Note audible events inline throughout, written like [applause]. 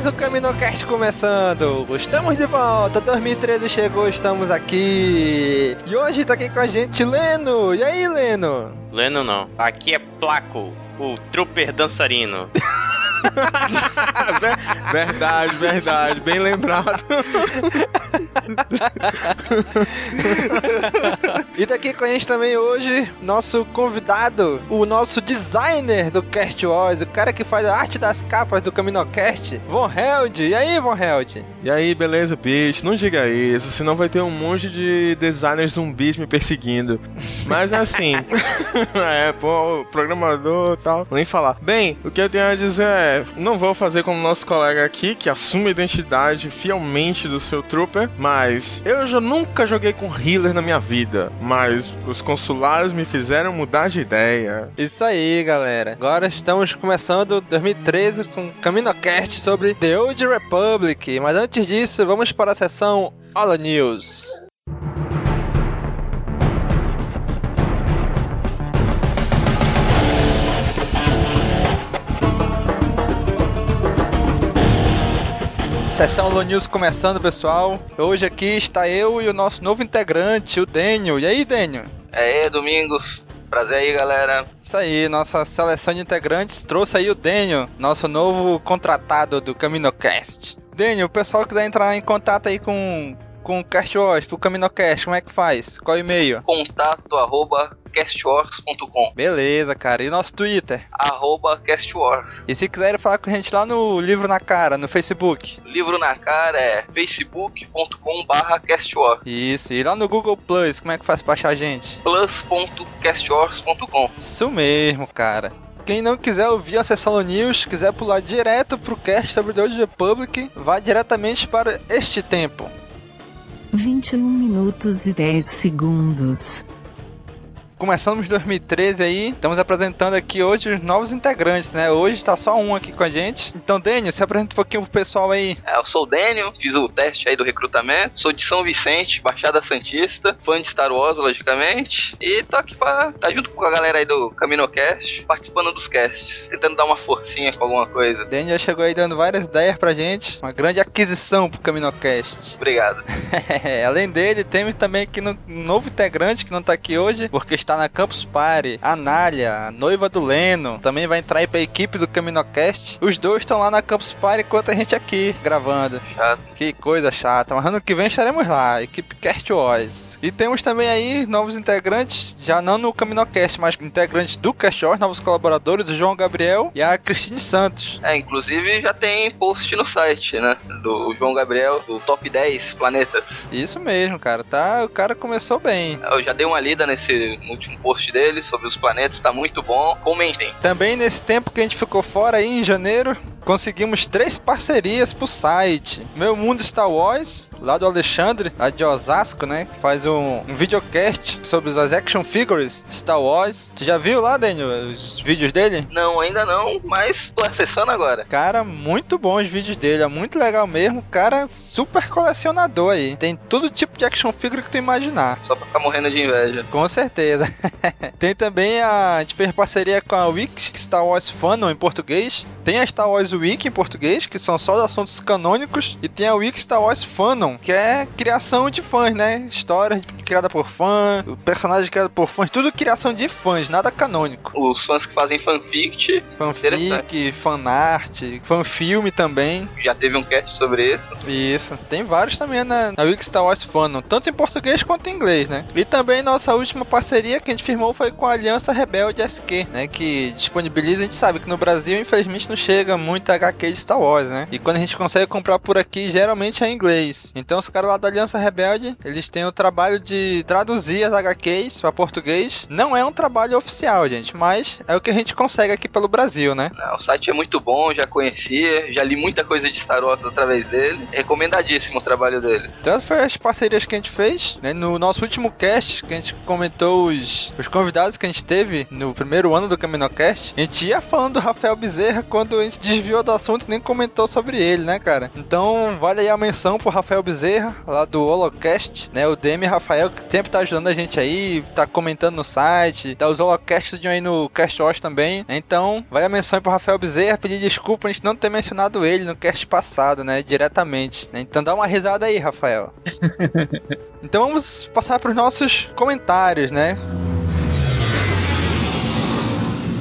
Mais um Caminocast começando! Estamos de volta! 2013 chegou, estamos aqui! E hoje tá aqui com a gente Leno! E aí, Leno? Leno não. Aqui é Placo, o trooper dançarino. [laughs] verdade, verdade, bem lembrado. e daqui com a gente também hoje, nosso convidado, o nosso designer do Cast Wars, o cara que faz a arte das capas do Caminocast, Von Held. E aí, Von Held? E aí, beleza, bicho? Não diga isso, senão vai ter um monte de designers zumbis me perseguindo. Mas é assim, [laughs] é, pô, programador e tal, nem falar. Bem, o que eu tenho a dizer é não vou fazer como nosso colega aqui, que assume a identidade fielmente do seu trooper, mas eu já nunca joguei com healer na minha vida, mas os consulares me fizeram mudar de ideia. Isso aí, galera. Agora estamos começando 2013 com CaminoCast sobre The Old Republic, mas antes disso, vamos para a sessão Holo News. Sessão Lo News começando, pessoal. Hoje aqui está eu e o nosso novo integrante, o Daniel. E aí, Daniel? É, Domingos. Prazer aí, galera. Isso aí, nossa seleção de integrantes trouxe aí o Daniel, nosso novo contratado do CaminoCast. Daniel, o pessoal quiser entrar em contato aí com com o CastWars pro CaminoCast, como é que faz? Qual é o e-mail? Contato arroba castwars.com Beleza, cara. E nosso Twitter? Arroba castwars. E se quiserem falar com a gente lá no Livro na Cara, no Facebook? Livro na Cara é facebook.com barra castwars. Isso. E lá no Google Plus, como é que faz pra achar a gente? plus.castwars.com Isso mesmo, cara. Quem não quiser ouvir a sessão News, quiser pular direto pro cast sobre The Old Republic, vá diretamente para este tempo. 21 minutos e 10 segundos. Começamos 2013 aí, estamos apresentando aqui hoje os novos integrantes, né? Hoje tá só um aqui com a gente. Então, Daniel, se apresenta um pouquinho pro pessoal aí. É, eu sou o Daniel, fiz o teste aí do recrutamento, sou de São Vicente, Baixada Santista, fã de Star Wars, logicamente, e tô aqui pra estar tá junto com a galera aí do CaminoCast, participando dos casts, tentando dar uma forcinha com alguma coisa. Daniel chegou aí dando várias ideias pra gente, uma grande aquisição pro CaminoCast. Obrigado. [laughs] Além dele, temos também aqui um novo integrante que não tá aqui hoje, porque está está na Campus Party. A Nália, a noiva do Leno, também vai entrar aí pra equipe do CaminoCast. Os dois estão lá na Campus Party enquanto a gente aqui gravando. Chato. Que coisa chata. Mas ano que vem estaremos lá, equipe Cast Wars. E temos também aí novos integrantes, já não no CaminoCast, mas integrantes do Wars, novos colaboradores, o João Gabriel e a Cristine Santos. É, inclusive já tem post no site, né? Do João Gabriel, do Top 10 Planetas. Isso mesmo, cara. Tá, o cara começou bem. Eu já dei uma lida nesse último post dele sobre os planetas, tá muito bom. Comentem. Também nesse tempo que a gente ficou fora aí em janeiro, conseguimos três parcerias pro site. Meu Mundo Star Wars, lá do Alexandre, lá de Osasco, né? Que faz um, um videocast sobre as action figures de Star Wars. Tu já viu lá, Daniel, os vídeos dele? Não, ainda não, mas tô acessando agora. Cara, muito bom os vídeos dele, é muito legal mesmo. Cara, super colecionador aí. Tem todo tipo de action figure que tu imaginar. Só pra ficar morrendo de inveja. Com certeza. [laughs] Tem também a. A gente fez parceria com a Wix Star Wars Fandom em português. Tem a Star Wars Wiki em português, que são só assuntos canônicos. E tem a Wiki Star Wars Fanon, que é criação de fãs, né? Histórias criada por fã, personagem criado por fãs, tudo criação de fãs, nada canônico. Os fãs que fazem fanfict. Fanfic, fanart, fanfilme também. Já teve um cast sobre isso. Isso. Tem vários também na, na Wiki Star Wars Fanon, tanto em português quanto em inglês, né? E também nossa última parceria que a gente firmou foi com a Aliança Rebelde SQ, né? Que disponibiliza, a gente sabe que no Brasil, infelizmente, não chega muito HQ de Star Wars, né? E quando a gente consegue comprar por aqui, geralmente é em inglês. Então os caras lá da Aliança Rebelde, eles têm o trabalho de traduzir as HQs para português. Não é um trabalho oficial, gente, mas é o que a gente consegue aqui pelo Brasil, né? Não, o site é muito bom, já conhecia, já li muita coisa de Star Wars através dele. Recomendadíssimo o trabalho dele. Então foram as parcerias que a gente fez, né? No nosso último cast, que a gente comentou os, os convidados que a gente teve no primeiro ano do Caminocast, a gente ia falando do Rafael Bezerra quando a gente desviou do assunto nem comentou sobre ele, né, cara? Então vale aí a menção pro Rafael Bezerra, lá do Holocast, né? O DM Rafael, que sempre tá ajudando a gente aí, tá comentando no site, tá os Holocasts de aí no Cast Watch também. Então, vale a menção aí pro Rafael Bezerra, pedir desculpa a gente não ter mencionado ele no cast passado, né? Diretamente. né? Então dá uma risada aí, Rafael. [laughs] então vamos passar pros nossos comentários, né?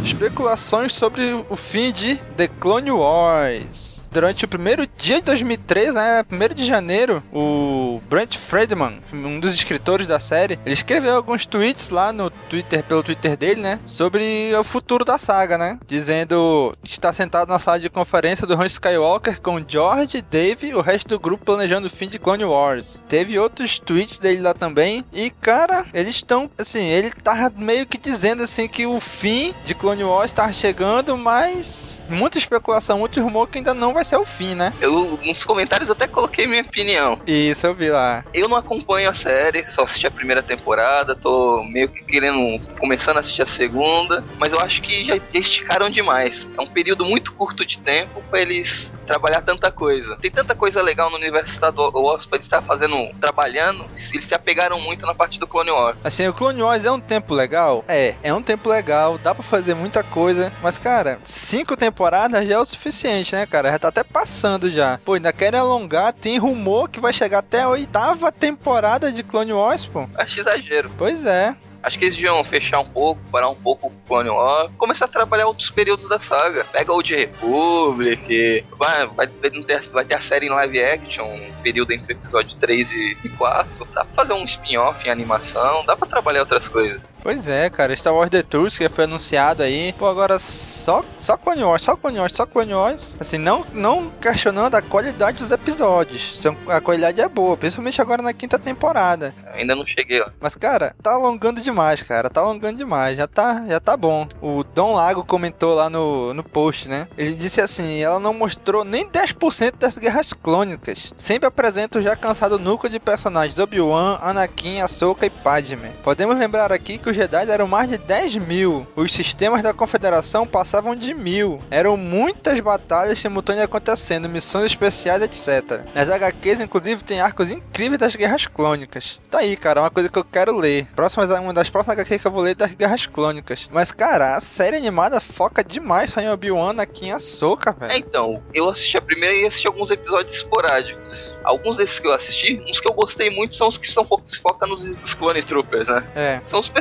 Especulações sobre o fim de The Clone Wars. Durante o primeiro dia de 2003, né, 1 de janeiro, o Brent Friedman, um dos escritores da série, ele escreveu alguns tweets lá no Twitter, pelo Twitter dele, né, sobre o futuro da saga, né, dizendo que está sentado na sala de conferência do Han Skywalker com George, Dave e o resto do grupo planejando o fim de Clone Wars. Teve outros tweets dele lá também. E, cara, eles estão, assim, ele tava meio que dizendo, assim, que o fim de Clone Wars estava chegando, mas muita especulação, muito rumor que ainda não vai ser o fim, né? Eu, nos comentários, até coloquei minha opinião. Isso eu vi lá. Eu não acompanho a série, só assisti a primeira temporada, tô meio que querendo, começando a assistir a segunda, mas eu acho que já, já esticaram demais. É um período muito curto de tempo pra eles trabalhar tanta coisa. Tem tanta coisa legal no universo Star Wars pra eles estar fazendo, trabalhando, eles se apegaram muito na parte do Clone Wars. Assim, o Clone Wars é um tempo legal? É, é um tempo legal, dá pra fazer muita coisa, mas cara, cinco temporadas já é o suficiente, né, cara? Já tá até passando já. Pô, ainda querem alongar, tem rumor que vai chegar até a oitava temporada de Clone Wars, pô. Acho exagero. Pois é. Acho que eles deviam fechar um pouco, parar um pouco o Clone Wars, começar a trabalhar outros períodos da saga. Pega o de Republic, vai, vai, ter, vai ter a série em live action, um período entre episódio 3 e, e 4. Dá pra fazer um spin-off em animação, dá pra trabalhar outras coisas. Pois é, cara. Star Wars The Tours, que foi anunciado aí. Pô, agora só, só Clone Wars, só Clone Wars, só Clone Wars. Assim, não, não questionando a qualidade dos episódios. A qualidade é boa, principalmente agora na quinta temporada. Ainda não cheguei lá. Mas, cara, tá alongando demais, cara. Tá alongando demais. Já tá, já tá bom. O Dom Lago comentou lá no, no post, né? Ele disse assim: ela não mostrou nem 10% das guerras clônicas. Sempre apresenta o já cansado núcleo de personagens Obi-Wan, Anakin, Ahsoka e Padme. Podemos lembrar aqui que os Jedi eram mais de 10 mil. Os sistemas da Confederação passavam de mil. Eram muitas batalhas simultâneas acontecendo, missões especiais, etc. Nas HQs, inclusive, tem arcos incríveis das guerras clônicas. Tá aí, cara, uma coisa que eu quero ler. Próximas, uma das próximas HQs que eu vou ler é das guerras clônicas. Mas, cara, a série animada foca demais só em Obi-Wan, Anakin e Ahsoka, É, velho. então, eu assisti a primeira e assisti alguns episódios esporádicos. Alguns desses que eu assisti, uns que eu gostei muito são os que são se focam nos, nos Clone Troopers, né? É. São os,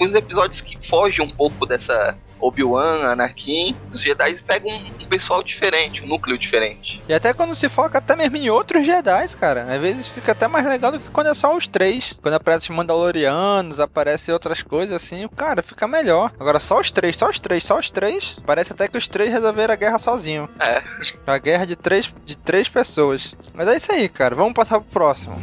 os episódios que fogem um pouco dessa Obi-Wan, Anakin. Os Jedi pegam um, um pessoal diferente, um núcleo diferente. E até quando se foca até mesmo em outros Jedi, cara. Às vezes fica até mais legal do que quando é só os três. Quando aparece os Mandalorianos, aparece outras coisas assim, cara, fica melhor. Agora só os três, só os três, só os três. Parece até que os três resolveram a guerra sozinho. É, A guerra de três, de três pessoas. Mas é isso aí, cara. Vamos passar pro próximo.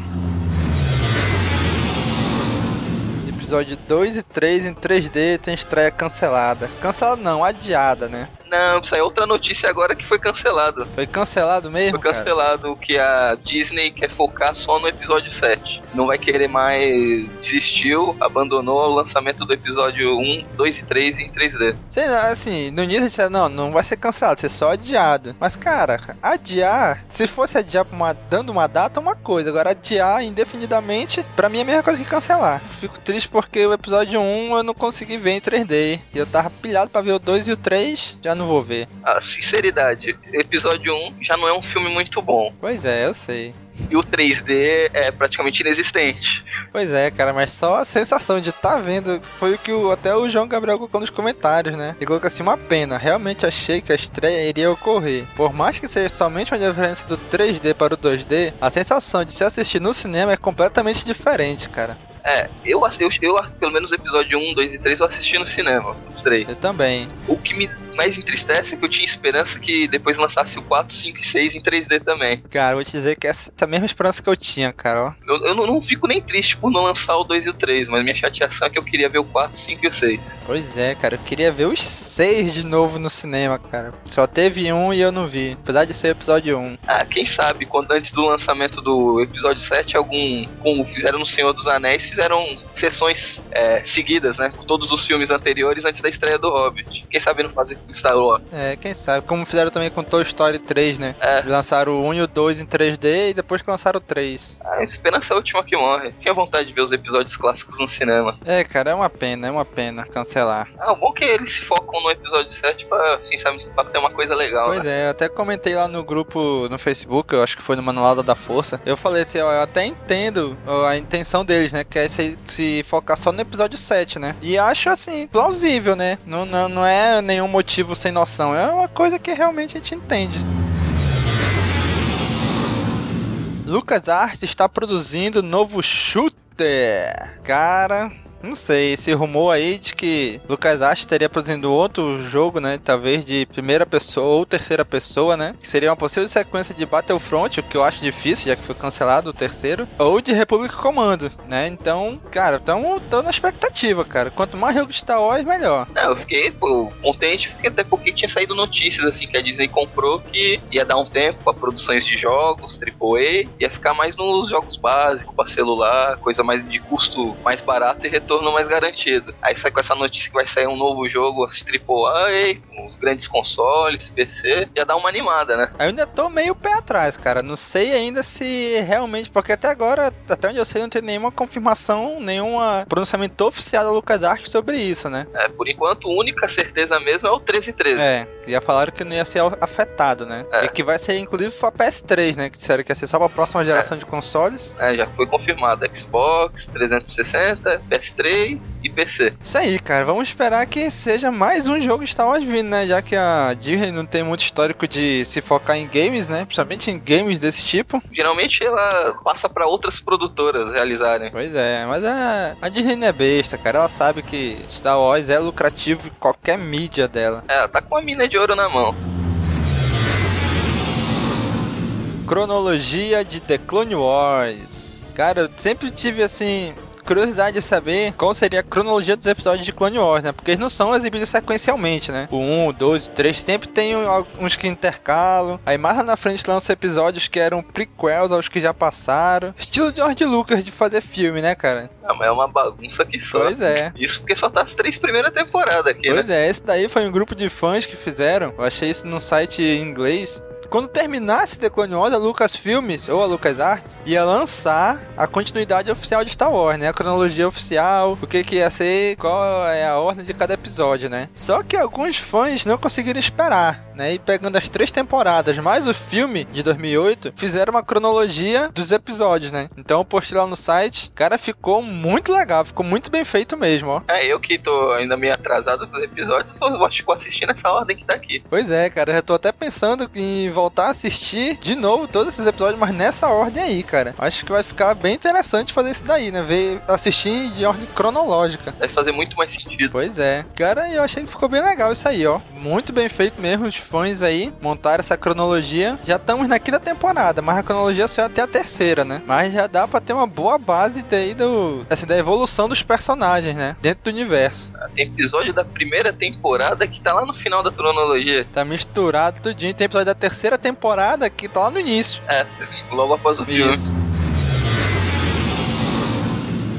Episódio 2 e 3 em 3D tem estreia cancelada. Cancelada não, adiada, né? Não, saiu outra notícia agora que foi cancelado. Foi cancelado mesmo? Foi cara? cancelado que a Disney quer focar só no episódio 7. Não vai querer mais. Desistiu, abandonou o lançamento do episódio 1, 2 e 3 em 3D. Sei lá, assim, no início disseram, não, não vai ser cancelado, vai ser só adiado. Mas, cara, adiar, se fosse adiar uma, dando uma data, é uma coisa. Agora, adiar indefinidamente, pra mim é a mesma coisa que cancelar. Fico triste porque o episódio 1 eu não consegui ver em 3D. E eu tava pilhado pra ver o 2 e o 3, já não vou ver. A sinceridade, episódio 1 já não é um filme muito bom. Pois é, eu sei. E o 3D é praticamente inexistente. Pois é, cara, mas só a sensação de estar tá vendo foi o que o, até o João Gabriel colocou nos comentários, né? Ele colocou assim, uma pena, realmente achei que a estreia iria ocorrer. Por mais que seja somente uma diferença do 3D para o 2D, a sensação de se assistir no cinema é completamente diferente, cara. É, eu, eu, eu pelo menos o episódio 1, 2 e 3 eu assisti no cinema, os três. Eu também. O que me mais entristece é que eu tinha esperança que depois lançasse o 4, 5 e 6 em 3D também. Cara, vou te dizer que essa, essa mesma esperança que eu tinha, cara, ó. Eu, eu não, não fico nem triste por não lançar o 2 e o 3, mas minha chateação é que eu queria ver o 4, 5 e o 6. Pois é, cara, eu queria ver os seis de novo no cinema, cara. Só teve um e eu não vi. Apesar de ser o episódio 1. Ah, quem sabe, quando antes do lançamento do episódio 7, algum, como fizeram no Senhor dos Anéis, fizeram sessões é, seguidas, né? Com todos os filmes anteriores antes da estreia do Hobbit. Quem sabe não fazer Star Wars. É, quem sabe. Como fizeram também com Toy Story 3, né? É. Lançaram o 1 e o 2 em 3D e depois que lançaram o 3. A esperança é a última que morre. Tinha vontade de ver os episódios clássicos no cinema. É, cara, é uma pena, é uma pena cancelar. Ah, o bom é que eles se focam no episódio 7 pra, quem sabe, pra ser uma coisa legal, Pois né? é, eu até comentei lá no grupo no Facebook, eu acho que foi no Manual da Força. Eu falei assim, ó, eu até entendo a intenção deles, né? Que é se, se focar só no episódio 7, né? E acho assim, plausível, né? Não, não, não é nenhum motivo sem noção, é uma coisa que realmente a gente entende. Lucas Arts está produzindo novo shooter. Cara, não sei, esse rumor aí de que LucasArts estaria produzindo outro jogo, né? Talvez de primeira pessoa ou terceira pessoa, né? Que seria uma possível sequência de Battlefront, o que eu acho difícil, já que foi cancelado o terceiro. Ou de Republic Commando, né? Então, cara, tamo, tamo na expectativa, cara. Quanto mais jogo de Star Wars, melhor. Não, eu fiquei pô, contente, porque até porque tinha saído notícias assim que a Disney comprou que ia dar um tempo pra produções de jogos, AAA, ia ficar mais nos jogos básicos, pra celular, coisa mais de custo mais barato e mais garantido. Aí sai com essa notícia que vai sair um novo jogo AAA, com os grandes consoles, PC, já dá uma animada, né? Eu ainda tô meio pé atrás, cara. Não sei ainda se realmente. Porque até agora, até onde eu sei, não tem nenhuma confirmação, nenhum pronunciamento oficial da LucasArts sobre isso, né? É, por enquanto, a única certeza mesmo é o 1313. É, já falaram que não ia ser afetado, né? É. E que vai ser inclusive pra PS3, né? Que disseram que ia ser só pra próxima geração de consoles. É, já foi confirmado. Xbox, 360, PS3 e PC. Isso aí, cara. Vamos esperar que seja mais um jogo Star Wars vindo, né? Já que a Disney não tem muito histórico de se focar em games, né? Principalmente em games desse tipo. Geralmente ela passa pra outras produtoras realizarem. Pois é, mas a, a Disney não é besta, cara. Ela sabe que Star Wars é lucrativo em qualquer mídia dela. É, ela tá com a mina de ouro na mão. Cronologia de The Clone Wars. Cara, eu sempre tive assim. Curiosidade de saber qual seria a cronologia dos episódios de Clone Wars, né? Porque eles não são exibidos sequencialmente, né? O 1, o 2, o 3 sempre tem uns que intercalam. Aí mais lá na frente lançam episódios que eram prequels aos que já passaram. Estilo George Lucas de fazer filme, né, cara? Ah, mas é uma bagunça que só. Pois é. Isso porque só tá as três primeiras temporadas aqui, Pois né? é, esse daí foi um grupo de fãs que fizeram. Eu achei isso num site em inglês. Quando terminasse The Clone Wars, a Lucasfilmes, ou a LucasArts, ia lançar a continuidade oficial de Star Wars, né? A cronologia oficial, o que que ia ser, qual é a ordem de cada episódio, né? Só que alguns fãs não conseguiram esperar, né? E pegando as três temporadas, mais o filme de 2008, fizeram uma cronologia dos episódios, né? Então eu postei lá no site, cara, ficou muito legal, ficou muito bem feito mesmo, ó. É, eu que tô ainda meio atrasado dos episódios, só vou assistir nessa ordem que tá aqui. Pois é, cara, eu já tô até pensando em voltar a assistir de novo todos esses episódios, mas nessa ordem aí, cara. Acho que vai ficar bem interessante fazer isso daí, né? Ver, assistir de ordem cronológica. Deve fazer muito mais sentido. Pois é. Cara, eu achei que ficou bem legal isso aí, ó. Muito bem feito mesmo. Os fãs aí montaram essa cronologia. Já estamos na quinta temporada, mas a cronologia só é até a terceira, né? Mas já dá pra ter uma boa base daí do, assim, da evolução dos personagens, né? Dentro do universo. Tem episódio da primeira temporada que tá lá no final da cronologia. Tá misturado tudinho. Tem episódio da terceira temporada que tá lá no início. É, logo após o filme. Isso.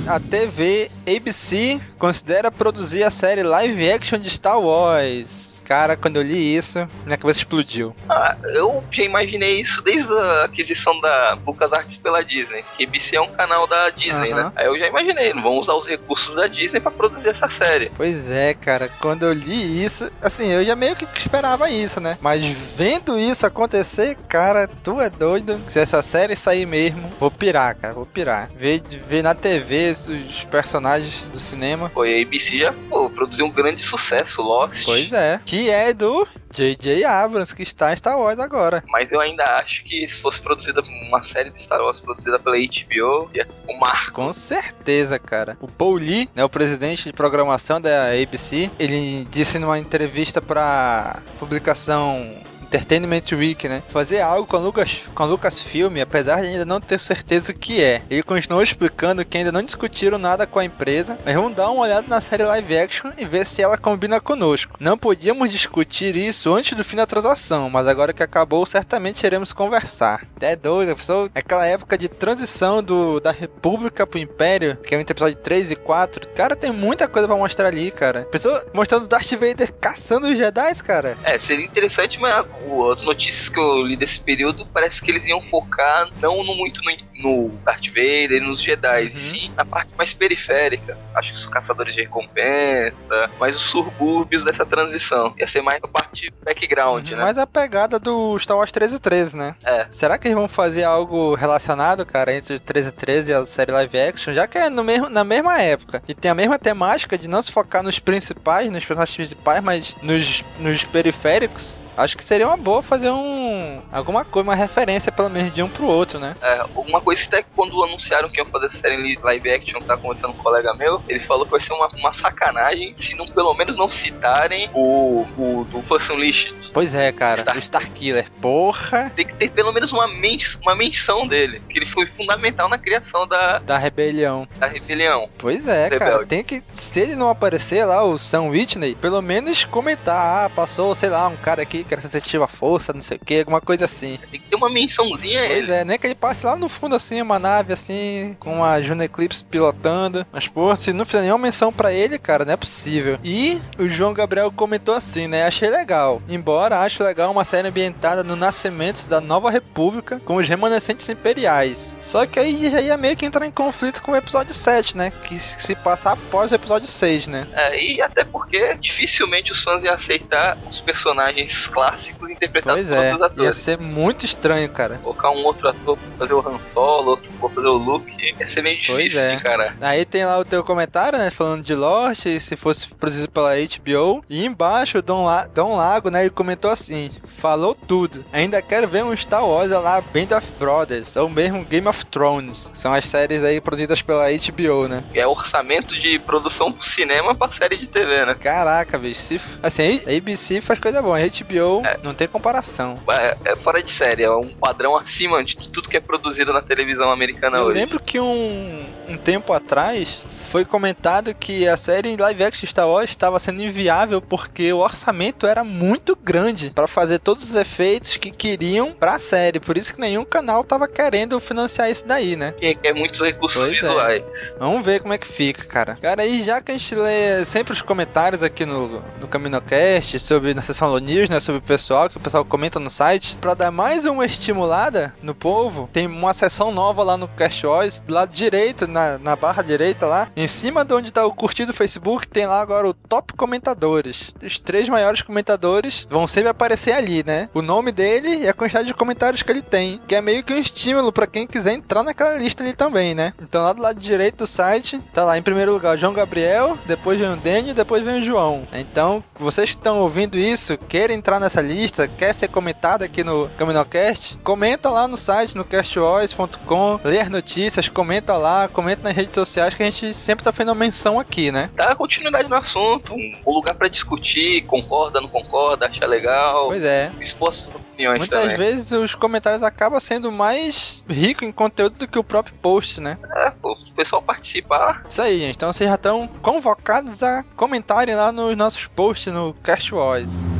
A TV ABC considera produzir a série live action de Star Wars. Cara, quando eu li isso, minha cabeça explodiu. Ah, eu já imaginei isso desde a aquisição da LucasArts pela Disney. Que ABC é um canal da Disney, Aham. né? Aí eu já imaginei, vão usar os recursos da Disney pra produzir essa série. Pois é, cara, quando eu li isso, assim, eu já meio que esperava isso, né? Mas vendo isso acontecer, cara, tu é doido. Se essa série sair mesmo, vou pirar, cara, vou pirar. Ver, ver na TV os personagens do cinema. Foi a ABC já pô, produziu um grande sucesso, Lost. Pois é. Que é do J.J. Abrams, que está em Star Wars agora. Mas eu ainda acho que se fosse produzida uma série de Star Wars produzida pela HBO, ia o marco. Com certeza, cara. O Paul Lee, né, o presidente de programação da ABC, ele disse numa entrevista para publicação Entertainment Week, né? Fazer algo com a Lucas, com a Lucasfilm, apesar de ainda não ter certeza o que é. Ele continuou explicando que ainda não discutiram nada com a empresa, mas vamos dar uma olhada na série live action e ver se ela combina conosco. Não podíamos discutir isso antes do fim da transação, mas agora que acabou, certamente iremos conversar. É doido, pessoa, aquela época de transição do, da República pro Império, que é o episódio 3 e 4. Cara, tem muita coisa pra mostrar ali, cara. Pessoa mostrando Darth Vader caçando os Jedi, cara. É, seria interessante, mas as notícias que eu li desse período parece que eles iam focar não no, muito no, no Darth Vader e nos Jedi, Uhum. sim na parte mais periférica. Acho que os caçadores de recompensa, mais os subúrbios dessa transição. Ia ser mais a parte background, né? Mas a pegada do Star Wars 13 e 13, né? É. Será que eles vão fazer algo relacionado, cara, entre o 13 e 13 e a série live action? Já que é no mesmo, na mesma época. E tem a mesma temática de não se focar nos principais, nos personagens principais, mas nos, nos periféricos. Acho que seria uma boa fazer um. alguma coisa, uma referência pelo menos de um pro outro, né? É, uma coisa até que quando anunciaram que iam fazer essa série live action, tá conversando com um colega meu, ele falou que vai ser uma, uma sacanagem se não, pelo menos não citarem o, o do Force Unleashed. Pois é, cara. Star- O Starkiller. Porra! Tem que ter pelo menos uma, mens uma menção dele, que ele foi fundamental na criação da, Da rebelião. da rebelião. Pois é, cara. Rebelde. Tem que. Se ele não aparecer lá, o Sam Whitney, pelo menos comentar. Ah, passou, sei lá, um cara aqui que era sensitivo à força, não sei o que, alguma coisa assim. Tem que ter uma mençãozinha a Pois ele. é, nem que ele passe lá no fundo assim, uma nave assim, com a Juno Eclipse pilotando. Mas, pô, se não fizer nenhuma menção pra ele, cara, não é possível. E o João Gabriel comentou assim, né? Achei legal. Embora acho legal uma série ambientada no nascimento da Nova República com os remanescentes imperiais. Só que aí já ia meio que entrar em conflito com o episódio 7, né? Que se passa após o episódio 6, né? É, e até porque dificilmente os fãs iam aceitar os personagens clássicos interpretados Pois por é, outros ia atores. ser muito estranho, cara. Colocar um outro ator pra fazer o Han Solo, outro pra fazer o Luke, ia ser meio Pois difícil é. de encarar. Aí tem lá o teu comentário, né? Falando de Lost, e se fosse produzido pela HBO. E embaixo, o Dom, La Dom Lago, né? Ele comentou assim: falou tudo. Ainda quero ver um Star Wars lá, Band of Brothers, ou mesmo Game of Thrones. São as séries aí produzidas pela HBO, né? É orçamento de produção pro cinema pra série de TV, né? Caraca, bicho. Se, assim, a ABC faz coisa boa. A HBO não tem comparação. É, é fora de série, é um padrão acima de tudo que é produzido na televisão americana Eu hoje. lembro que um, um tempo atrás foi comentado que a série live action Star Wars estava sendo inviável porque o orçamento era muito grande para fazer todos os efeitos que queriam para a série. Por isso que nenhum canal tava querendo financiar isso daí, né? Que requer muitos recursos Pois é. visuais. Vamos ver como é que fica, cara. Cara, aí já que a gente lê sempre os comentários aqui no, no CaminoCast, sobre na seção Low News, né, sobre o pessoal, que o pessoal comenta no site, pra dar mais uma estimulada no povo, tem uma seção nova lá no Cast Wars, do lado direito, na, na barra direita lá, em cima de onde tá o curtido do Facebook, tem lá agora o top comentadores. Os três maiores comentadores vão sempre aparecer ali, né? O nome dele e a quantidade de comentários que ele tem, que é meio que um estímulo pra quem quiser entrar naquela lista ali também, né? Então lá do lado direito do site, tá lá em primeiro lugar o João Gabriel, depois vem o Daniel, depois vem o João. Então, vocês que estão ouvindo isso, querem entrar nessa lista, quer ser comentado aqui no CaminoCast, comenta lá no site, no castwars.com, lê as notícias, comenta lá, comenta nas redes sociais que a gente sempre tá fazendo uma menção aqui, né? Dá continuidade no assunto, um, lugar pra discutir, concorda, não concorda, acha legal, Pois é. expor suas opiniões Muitas também. vezes os comentários acabam sendo mais rico em conteúdo do que o próprio post, né? É, pô, o pessoal participar, Isso aí, gente. Então vocês já estão convocados a comentarem lá nos nossos posts no Cast Wars.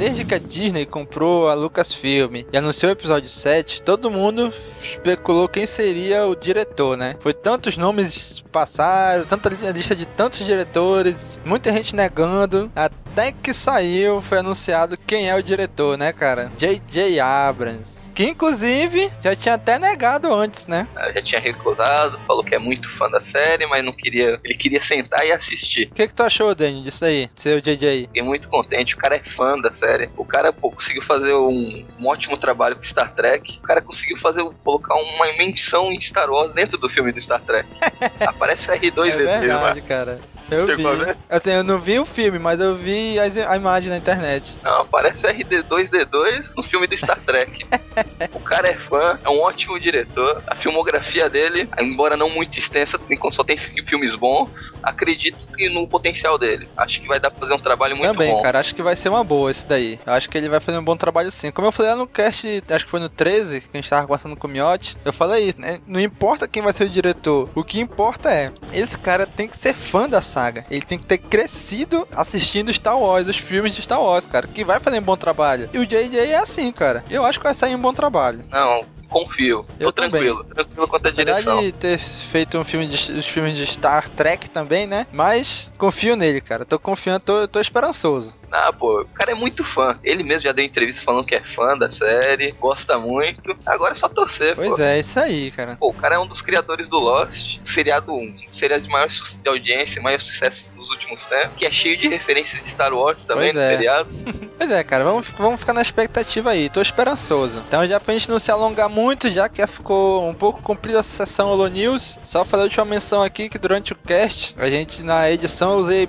Desde que a Disney comprou a Lucasfilm e anunciou o episódio 7, todo mundo especulou quem seria o diretor, né? Foi tantos nomes passaram, tanta li- lista de tantos diretores, muita gente negando, até que saiu, foi anunciado quem é o diretor, né, cara? J.J. Abrams. Que inclusive já tinha até negado antes, né? eh, já tinha recusado, falou que é muito fã da série, mas não queria. Ele queria sentar e assistir. O que, que tu achou, Dani, disso aí? o JJ? Fiquei muito contente, o cara é fã da série. O cara, pô, conseguiu fazer um, um ótimo trabalho com Star Trek. O cara conseguiu fazer, colocar uma menção em Star Wars dentro do filme do Star Trek. [laughs] Aparece o R2 É lá. verdade, cara. Eu vi. Chegou a ver? Eu, eu não vi o filme, mas eu vi as- a, imagem na internet. Não, parece o RD2D2 no filme do Star Trek. [laughs] o cara é fã, é um ótimo diretor. A filmografia dele, embora não muito extensa, enquanto só tem fi- filmes bons, acredito que no potencial dele. Acho que vai dar pra fazer um trabalho muito Também, bom. cara, acho que vai ser uma boa esse daí. Acho que ele vai fazer um bom trabalho sim. Como eu falei lá no cast, acho que foi no 13, que a gente tava conversando com o Miotti, eu falei isso, né? Não importa quem vai ser o diretor, o que importa é, esse cara tem que ser fã da saga. Ele tem que ter crescido assistindo Star Wars, os filmes de Star Wars, cara, que vai fazer um bom trabalho. E o JJ é assim, cara. Eu acho que vai sair um bom trabalho. Não, confio. Tô Eu também. tranquilo. Tranquilo quanto Apesar direção. de ter feito um filme de, os filmes de Star Trek também, né? Mas confio nele, cara. Tô confiando, tô, tô esperançoso. Ah, pô, o cara é muito fã. Ele mesmo já deu entrevista falando que é fã da série, gosta muito. Agora é só torcer, Pois pô. é, isso aí, cara. Pô, o cara é um dos criadores do Lost, seriado, um seriado de maior de audiência, maior sucesso dos últimos tempos, que é cheio de referências de Star Wars também Pois no é. seriado. [laughs] Pois é, cara, vamos, vamos ficar na expectativa aí, tô esperançoso. Então, já pra gente não se alongar muito, já que ficou um pouco comprida essa sessão Holo News, só fazer a última menção aqui que durante o cast, a gente na edição eu usei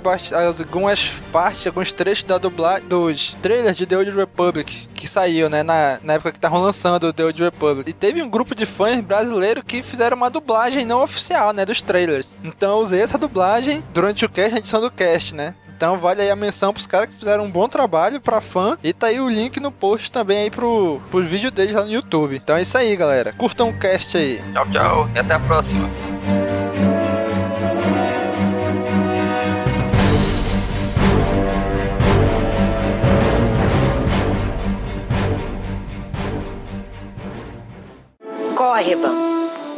algumas partes, alguns trechos da dublagem dos trailers de The Old Republic que saiu, né, na, na época que estavam lançando The Old Republic. E teve um grupo de fãs brasileiro que fizeram uma dublagem não oficial, né, dos trailers. Então, eu usei essa dublagem durante o cast, na edição do cast, né. Então vale aí a menção pros caras que fizeram um bom trabalho pra fã. E tá aí o link no post também aí pro, pros vídeos deles lá no YouTube. Então é isso aí, galera. Curtam o cast aí. Tchau, tchau. E até a próxima. Corriban,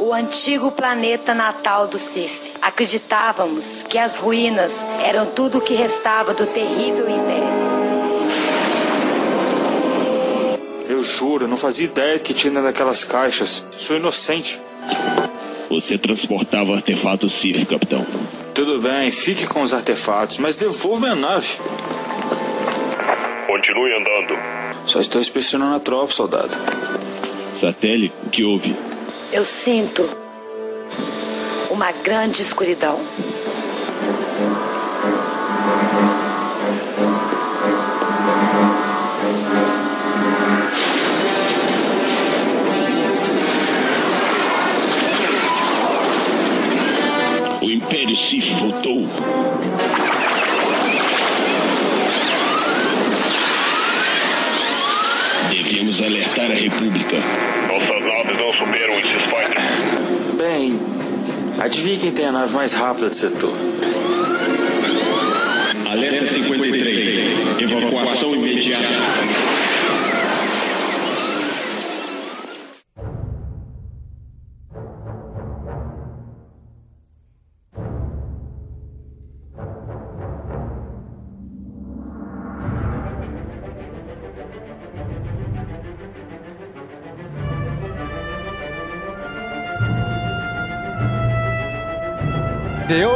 o antigo planeta natal do Sif. Acreditávamos que as ruínas eram tudo o que restava do terrível império. Eu juro, não fazia ideia que tinha dentro daquelas caixas. Sou inocente. Você transportava artefatos Sif, capitão. Tudo bem, fique com os artefatos, mas devolva minha nave. Continue andando. Só estou inspecionando a tropa, soldado. Satélite, o que houve? Eu sinto uma grande escuridão. O Império Sif voltou. Devemos alertar a República. Nossas naves não superam esses fighters. Bem, adivinhe quem tem a nave mais rápida do setor. Alerta 53. Evacuação imediata.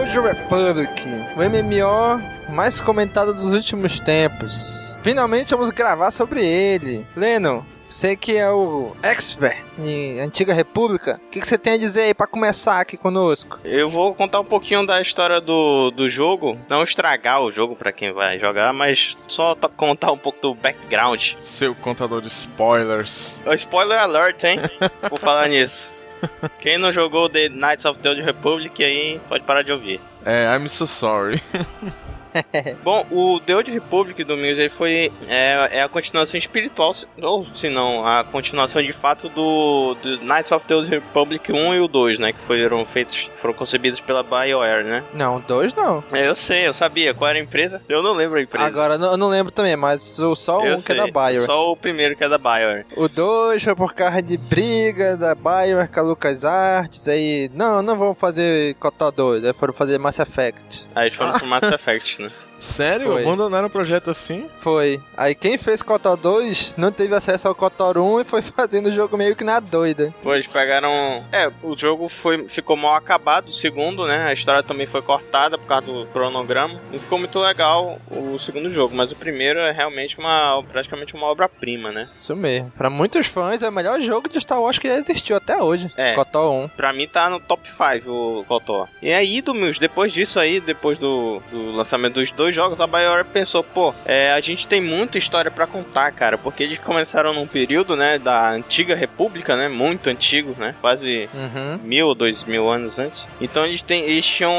Old Republic, o MMO mais comentado dos últimos tempos. Finalmente vamos gravar sobre ele. Leno, você que é o expert em Antiga República, o que, que você tem a dizer aí pra começar aqui conosco? Eu vou contar um pouquinho da história do, do jogo. Não estragar o jogo pra quem vai jogar, mas só contar um pouco do background. Seu contador de spoilers. Ó, Spoiler alert, hein? [laughs] Por falar nisso. [laughs] Quem não jogou The Knights of the Old Republic aí pode parar de ouvir. É, I'm so sorry. [laughs] [laughs] Bom, o The Old Republic, Domingos, ele foi é, é a continuação espiritual, ou se não, a continuação de fato do, do Knights of the Old Republic 1 e o 2, né? Que foram feitos, foram concebidos pela BioWare, né? Não, dois não. É, eu sei, eu sabia qual era a empresa. Eu não lembro a empresa. Agora eu não- lembro também, mas o, só eu um que é da Bioware. Só o primeiro que é da BioWare. O 2 foi por causa de briga da Bioware com a LucasArts, aí, não, não vamos fazer Cotó 2, aí foram fazer Mass Effect. Aí eles foram pro Mass [laughs] Effect? Sério? Foi. Abandonaram o projeto assim? Foi. Aí quem fez KOTOR 2 não teve acesso ao KOTOR 1 e foi [laughs] fazendo o jogo meio que na doida. Eles pegaram. É, o jogo foi, ficou mal acabado, o segundo, né? A história também foi cortada por causa do cronograma. Não ficou muito legal o segundo jogo, mas o primeiro é realmente uma praticamente uma obra-prima, né? Isso mesmo. Pra muitos fãs é o melhor jogo de Star Wars que já existiu até hoje. É. KOTOR 1. Pra mim tá no top 5 o KOTOR. E aí, Domingos, depois disso aí, depois do, do lançamento dos dois jogos, a BioWare pensou, pô, é, a gente tem muita história pra contar, cara, porque eles começaram num período, né, da antiga república, né, muito antigo, né, quase Uhum. mil ou dois mil anos antes. Então eles, têm, eles tinham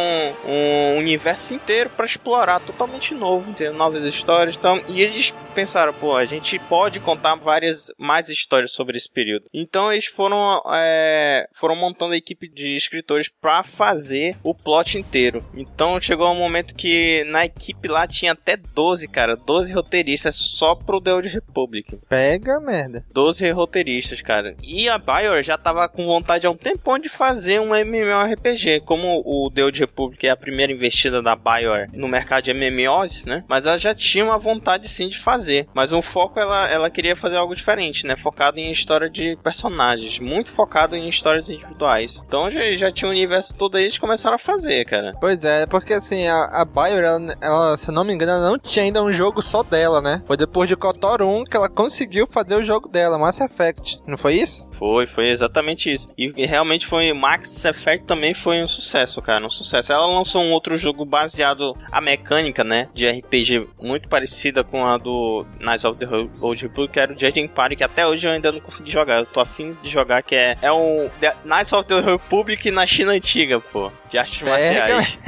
um universo inteiro pra explorar, totalmente novo, ter novas histórias então, e eles pensaram, pô, a gente pode contar várias mais histórias sobre esse período. Então eles foram, é, foram montando a equipe de escritores pra fazer o plot inteiro. Então chegou um momento que na equipe lá tinha até 12, cara, 12 roteiristas só pro The Old Republic. Pega merda. 12 roteiristas, cara. E a Bioware já tava com vontade há um tempão de fazer um MMORPG. Como o The Old Republic é a primeira investida da Bioware no mercado de MMOs, né? Mas ela já tinha uma vontade sim de fazer. Mas o foco ela, ela queria fazer algo diferente, né? Focado em história de personagens. Muito focado em histórias individuais. Então já, já tinha o universo todo aí, eles começaram a fazer, cara. Pois é, porque assim, a, a BioWare, ela, ela, se eu não me engano, ela não tinha ainda um jogo só dela, né? Foi depois de KOTOR 1 que ela conseguiu fazer o jogo dela, Mass Effect. Não foi isso? Foi, foi exatamente isso. E, realmente foi. Max Effect também foi um sucesso, cara. Um sucesso. Ela lançou um outro jogo baseado. A mecânica, né? De RPG muito parecida com a do Knights of the Old Republic, que era o Judging Party, que até hoje eu ainda não consegui jogar. Eu tô afim de jogar, que é. É um. Knights of the Republic na China antiga, pô. De artes Pega. marciais.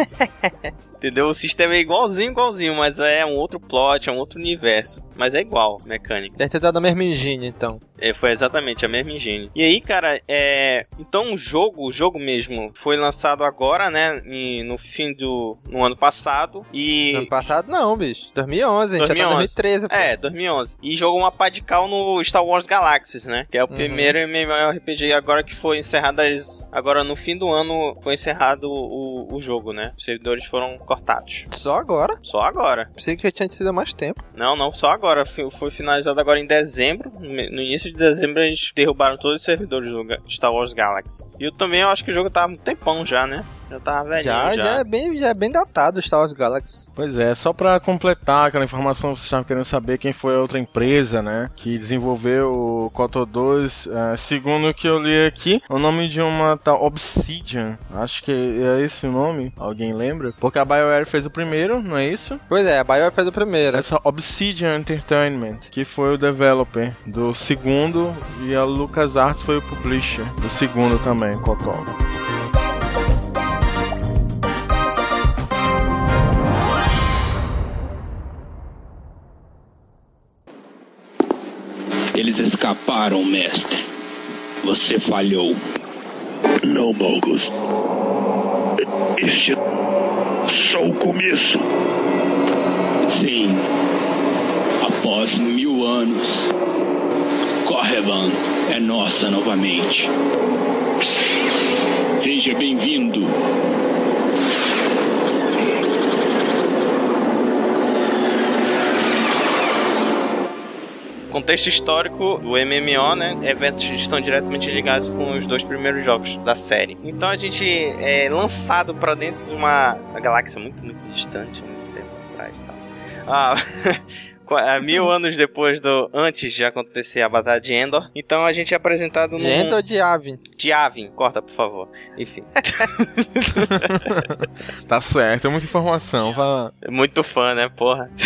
[laughs] Entendeu? O sistema é igualzinho, igualzinho, mas é um outro plot, é um outro universo. Mas é igual, mecânica. Deve ter dado a mesma engine, então. É, foi exatamente a mesma engine. E aí, cara, é. Então o jogo, o jogo mesmo, foi lançado agora, né? em- no fim do. no ano passado. E. No ano passado não, bicho. 2011, a gente já tá em 2011. 2013. pô. É, 2011. E jogou uma pá de cal no Star Wars Galaxies, né? Que é o Uhum. primeiro MMORPG agora que foi encerrado. as- Agora no fim do ano foi encerrado o, o jogo, né? Os servidores foram cortados. Só agora? Só agora. Pensei que já tinha sido há mais tempo. Não, não, só agora. Foi, finalizado agora em dezembro. No no início de dezembro eles derrubaram todos os servidores do Star Wars Galaxy. E eu também eu acho que o jogo tava há um tempão já, né? Já tava velhinho Já, já. já, é bem, já é bem datado o Star Wars Galaxy. Pois é, só pra completar aquela informação, vocês estavam querendo saber quem foi a outra empresa, né, que desenvolveu o KOTOR 2. eh, segundo o que eu li aqui, o nome de uma tal Obsidian, acho que é esse o nome, alguém lembra? Porque a BioWare fez o primeiro, não é isso? Pois é, a BioWare fez o primeiro. Essa Obsidian Entertainment, que foi o developer do segundo, e a LucasArts foi o publisher do segundo também, KOTOR. Escaparam, mestre. Você falhou. Não, Malgus. Este é só o começo. Sim. Após mil anos, Correvan é nossa novamente. Seja bem-vindo. Contexto histórico do MMO, né? Eventos estão diretamente ligados com os dois primeiros jogos da série. Então a gente é lançado pra dentro de uma galáxia muito, muito distante, muito tempo atrás. tal. Ah, [laughs] mil [laughs] anos depois do. antes de acontecer a Batalha de Endor. Então a gente é apresentado no. Enter ou de Avin? De Avin, corta por favor. Enfim. [laughs] Tá certo, é muita informação, vai lá. É Muito fã, né, porra? [laughs]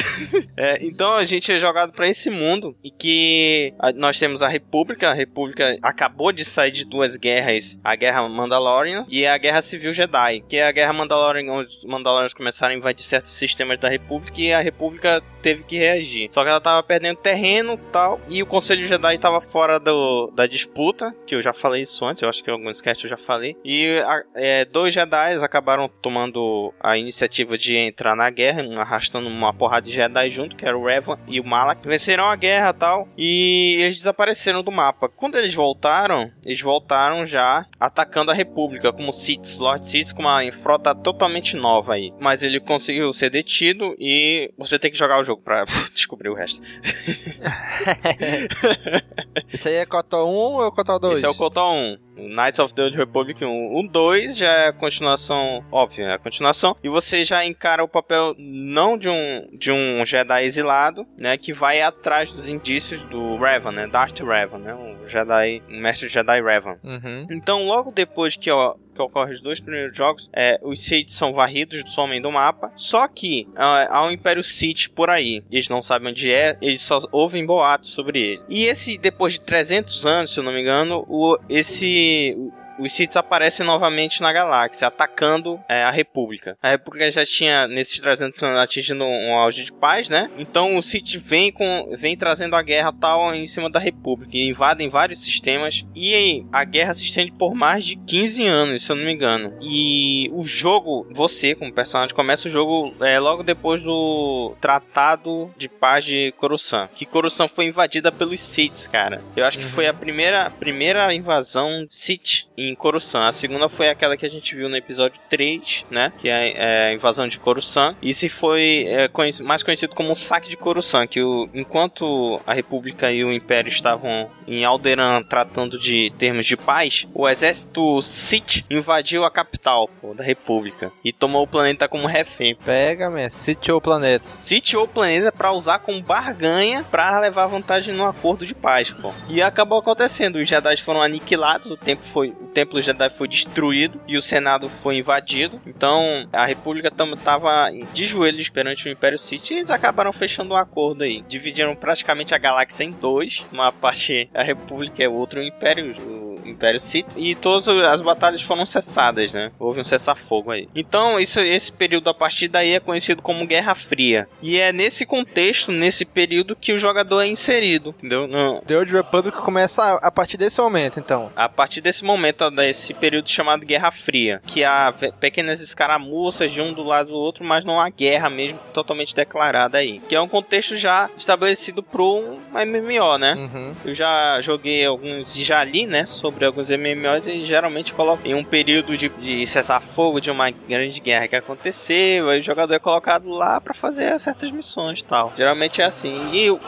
É, então a gente é jogado pra esse mundo e que nós temos a República. A República acabou de sair de duas guerras: a Guerra Mandalorian e a Guerra Civil Jedi. Que é a Guerra Mandalorian, onde os Mandalorians começaram a invadir certos sistemas da República e a República teve que reagir. Só que ela tava perdendo terreno e tal, e o Conselho Jedi tava fora do, da disputa, que eu já falei isso antes, eu acho que em alguns casts eu já falei. E a, é, dois Jedi acabaram tomando a iniciativa de entrar na guerra, arrastando uma porrada de Jedi junto, que era o Revan e o Malak. Venceram a guerra tal, e eles desapareceram do mapa. Quando eles voltaram, eles voltaram já atacando a República, como Sith, Lord Sith, com uma frota totalmente nova aí. Mas ele conseguiu ser detido e você tem que jogar o jogo pra [laughs] descobrir o resto. [laughs] Isso aí é Cotó 1 ou é Cotó 2? Esse é o Cotó 1. Knights of the Old Republic 1. O 2 já é a continuação, óbvio, é a continuação. E você já encara o papel não de um, de um Jedi exilado, né? Que vai atrás dos indícios do Revan, né? Darth Revan, né? O Jedi, o mestre Jedi Revan. Uhum. Então, logo depois que, ó, que ocorre os dois primeiros jogos, é, os Sith são varridos, somem do mapa. Só que há um Império Sith por aí. Eles não sabem onde é, eles só ouvem boatos sobre ele. E esse, depois de 300 anos, se eu não me engano, o, esse sobre os Siths aparecem novamente na galáxia, atacando é, a República. A República já tinha, nesses 300 anos, atingido um auge de paz, né? Então o Sith vem, com, vem trazendo a guerra tal em cima da República, e invadem vários sistemas, e a guerra se estende por mais de 15 anos, se eu não me engano. E o jogo, você como personagem, começa o jogo é, logo depois do Tratado de Paz de Coruscant, que Coruscant foi invadida pelos Siths, cara. Eu acho que foi a primeira, primeira invasão Sith em Coruscant. A segunda foi aquela que a gente viu no episódio 3, né? Que é, é a invasão de Coruscant. E se foi é, conhec mais conhecido como o saque de Coruscant, que o, enquanto a República e o Império estavam em Alderan tratando de termos de paz, o exército Sith invadiu a capital pô, da República e tomou o planeta como refém. Pega, man, sitiou o planeta. Sitiou o planeta para usar como barganha para levar vantagem no acordo de paz, pô. E acabou acontecendo, os Jedi foram aniquilados, o tempo foi Templo Jedi foi destruído e o Senado foi invadido. Então a República estava de joelhos perante o Império Sith e eles acabaram fechando um acordo aí. Dividiram praticamente a galáxia em dois. Uma parte a República e outra o Império. O Império Sith e todas as batalhas foram cessadas, né? Houve um cessar-fogo aí. Então, isso, esse período a partir daí é conhecido como Guerra Fria. E é nesse contexto, nesse período, que o jogador é inserido, entendeu? No... The Old Republic começa a partir desse momento, então. A partir desse momento, desse período chamado Guerra Fria, que há pequenas escaramuças de um do lado do outro, mas não há guerra mesmo totalmente declarada aí. Que é um contexto já estabelecido pro um MMO, né? Uhum. Eu já joguei alguns já li, né, sobre alguns MMOs e geralmente colocam em um período de, de cessar-fogo de uma grande guerra que aconteceu, aí o jogador é colocado lá para fazer certas missões e tal. Geralmente é assim. E o,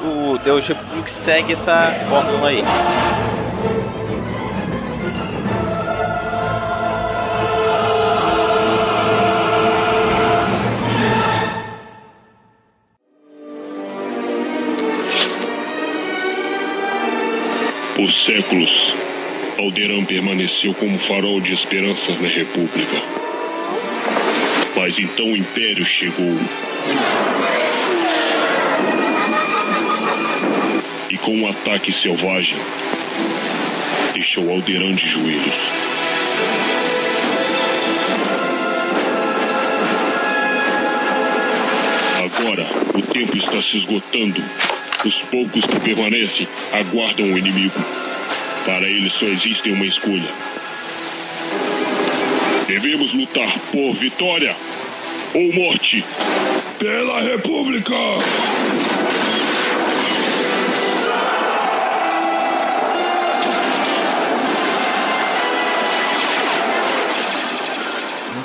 Deus Republic segue essa fórmula aí. Por séculos, Alderan permaneceu como farol de esperança na República. Mas então o Império chegou. E com um ataque selvagem, deixou Alderan de joelhos. Agora, o tempo está se esgotando. Os poucos que permanecem aguardam o inimigo. Para eles só existe uma escolha. Devemos lutar por vitória ou morte. Pela República!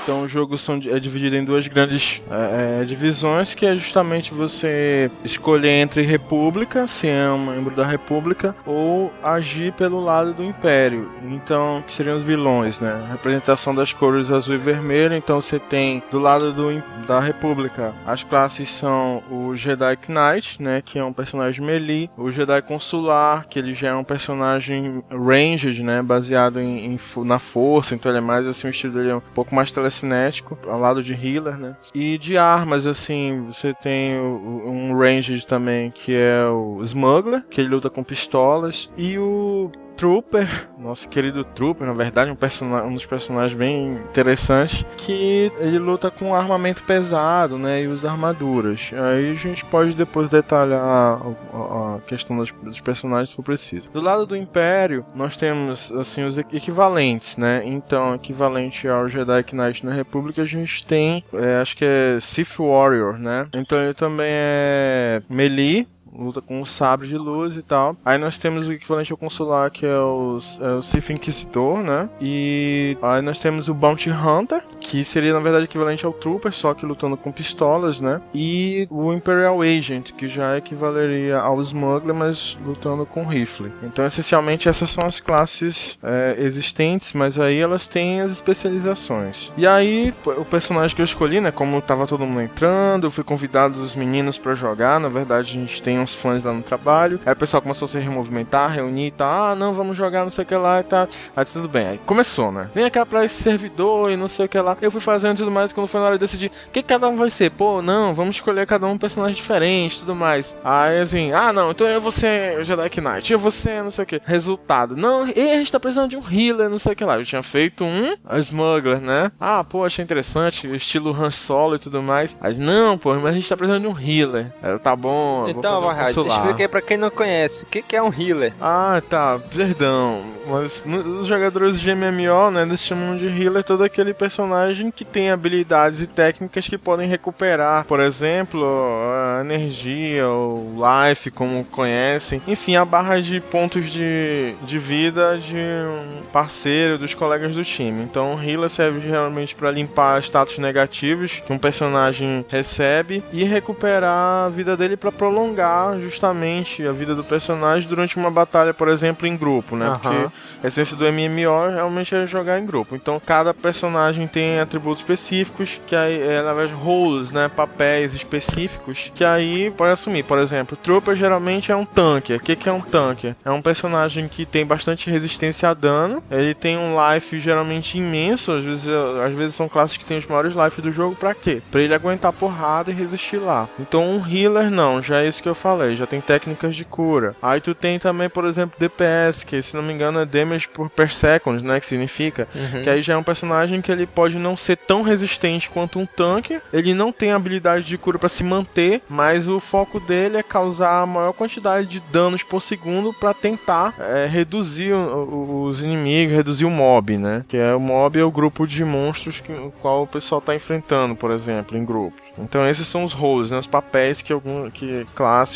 Então o jogo são, é dividido em duas grandes é, é, divisões, que é justamente você escolher entre República, se é um membro da República, ou agir pelo lado do Império. Então, que seriam os vilões, né? A representação das cores azul e vermelho. Então você tem do lado do, da República, as classes são o Jedi Knight, né? Que é um personagem melee, o Jedi Consular, que ele já é um personagem ranged, né? Baseado em, em na força, então ele é mais assim, o estilo dele é um pouco mais telecinético, ao lado de healer, né? E de armas, assim, você tem um ranged também, que é o Smuggler, que ele luta com pistolas, e o Trooper, nosso querido Trooper, na verdade, um, persona- um dos personagens bem interessantes, que ele luta com armamento pesado, né, e usa armaduras. Aí a gente pode depois detalhar a, a- questão dos, personagens se for preciso. Do lado do Império, nós temos, assim, os equi- equivalentes, né, então, equivalente ao Jedi Knight na República, a gente tem, é, acho que é Sith Warrior, né, então ele também é melee, luta com o sabre de luz e tal. Aí nós temos o equivalente ao consular, que é o, é o Sith Inquisitor, né? E aí nós temos o Bounty Hunter, que seria na verdade equivalente ao Trooper, só que lutando com pistolas, né? E o Imperial Agent, que já equivaleria ao Smuggler, mas lutando com rifle. Então, essencialmente, essas são as classes é, existentes, mas aí elas têm as especializações. E aí, o personagem que eu escolhi, né? Como tava todo mundo entrando, eu fui convidado dos meninos pra jogar. Na verdade, a gente tem uns fãs lá no trabalho. Aí o pessoal começou a se removimentar, reunir e tal. Ah, não, vamos jogar, não sei o que lá e tal. Aí tudo bem. Aí começou, né? Vem cá pra esse servidor e não sei o que lá. Eu fui fazendo tudo mais. Quando foi na hora de decidir o que cada um vai ser, pô, não, vamos escolher cada um um personagem diferente tudo mais. Aí assim, ah, não, então eu vou ser o Jedi Knight, eu vou ser não sei o que. Resultado, não, e a gente tá precisando de um healer, não sei o que lá. Eu tinha feito um Smuggler, né? Ah, pô, achei interessante, estilo Han Solo e tudo mais. Mas não, pô, mas a gente tá precisando de um healer. Aí tá bom, eu vou Então, fazer um Warhide, consular. explica aí pra quem não conhece. O que, que é um healer? Ah, tá, perdão. Mas os jogadores de MMO, né, eles chamam de healer todo aquele personagem que tem habilidades e técnicas que podem recuperar, por exemplo, a energia, o life, como conhecem. Enfim, a barra de pontos de, de vida de um parceiro, dos colegas do time. Então, o healer serve realmente para limpar status negativos que um personagem recebe e recuperar a vida dele para prolongar justamente a vida do personagem durante uma batalha, por exemplo, em grupo, né? Porque a essência do MMO realmente é jogar em grupo. Então, cada personagem tem atributos específicos, que aí, é, na verdade, roles, né? Papéis específicos, que aí pode assumir. Por exemplo, Trooper geralmente é um tanque. O que, que é um tanque? É um personagem que tem bastante resistência a dano, ele tem um life geralmente imenso, às vezes, às vezes são classes que têm os maiores life do jogo, pra quê? Pra ele aguentar porrada e resistir lá. Então, um healer não, já é isso que eu já tem técnicas de cura. Aí tu tem também, por exemplo, DPS, que se não me engano é damage por per second, né? Que significa que aí já é um personagem que ele pode não ser tão resistente quanto um tanque, ele não tem habilidade de cura pra se manter, mas o foco dele é causar a maior quantidade de danos por segundo pra tentar é, reduzir o- os inimigos, reduzir o mob, né? Que é o mob é o grupo de monstros que o qual o pessoal tá enfrentando, por exemplo, em grupos. Então esses são os roles, né? Os papéis que algum que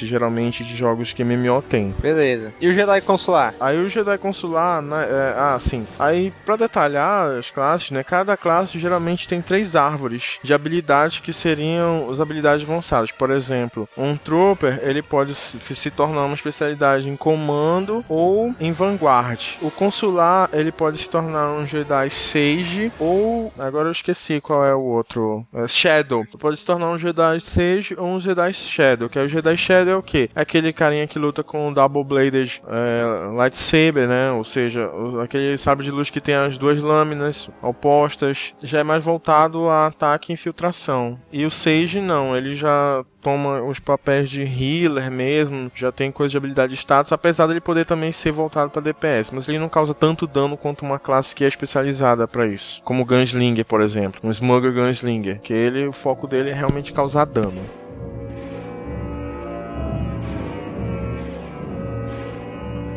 geralmente de jogos que MMO tem. Beleza. E o Jedi Consular? Aí o Jedi Consular, né, é, ah, sim. Aí, pra detalhar as classes, né, cada classe geralmente tem três árvores de habilidades que seriam as habilidades avançadas. Por exemplo, um Trooper, ele pode se, se tornar uma especialidade em comando ou em vanguard. O Consular, ele pode se tornar um Jedi Sage ou, agora eu esqueci qual é o outro, é Shadow. Pode se tornar um Jedi Sage ou um Jedi Shadow, que é o Jedi Shadow é o quê? É aquele carinha que luta com o Double Bladed é, Lightsaber, né? Ou seja, aquele sabre de luz que tem as duas lâminas opostas, já é mais voltado a ataque e infiltração. E o Sage não, ele já toma os papéis de healer mesmo, já tem coisa de habilidade de status, apesar dele poder também ser voltado para DPS, mas ele não causa tanto dano quanto uma classe que é especializada para isso, como o Gunslinger, por exemplo, um Smuggler Gunslinger, que ele o foco dele é realmente causar dano.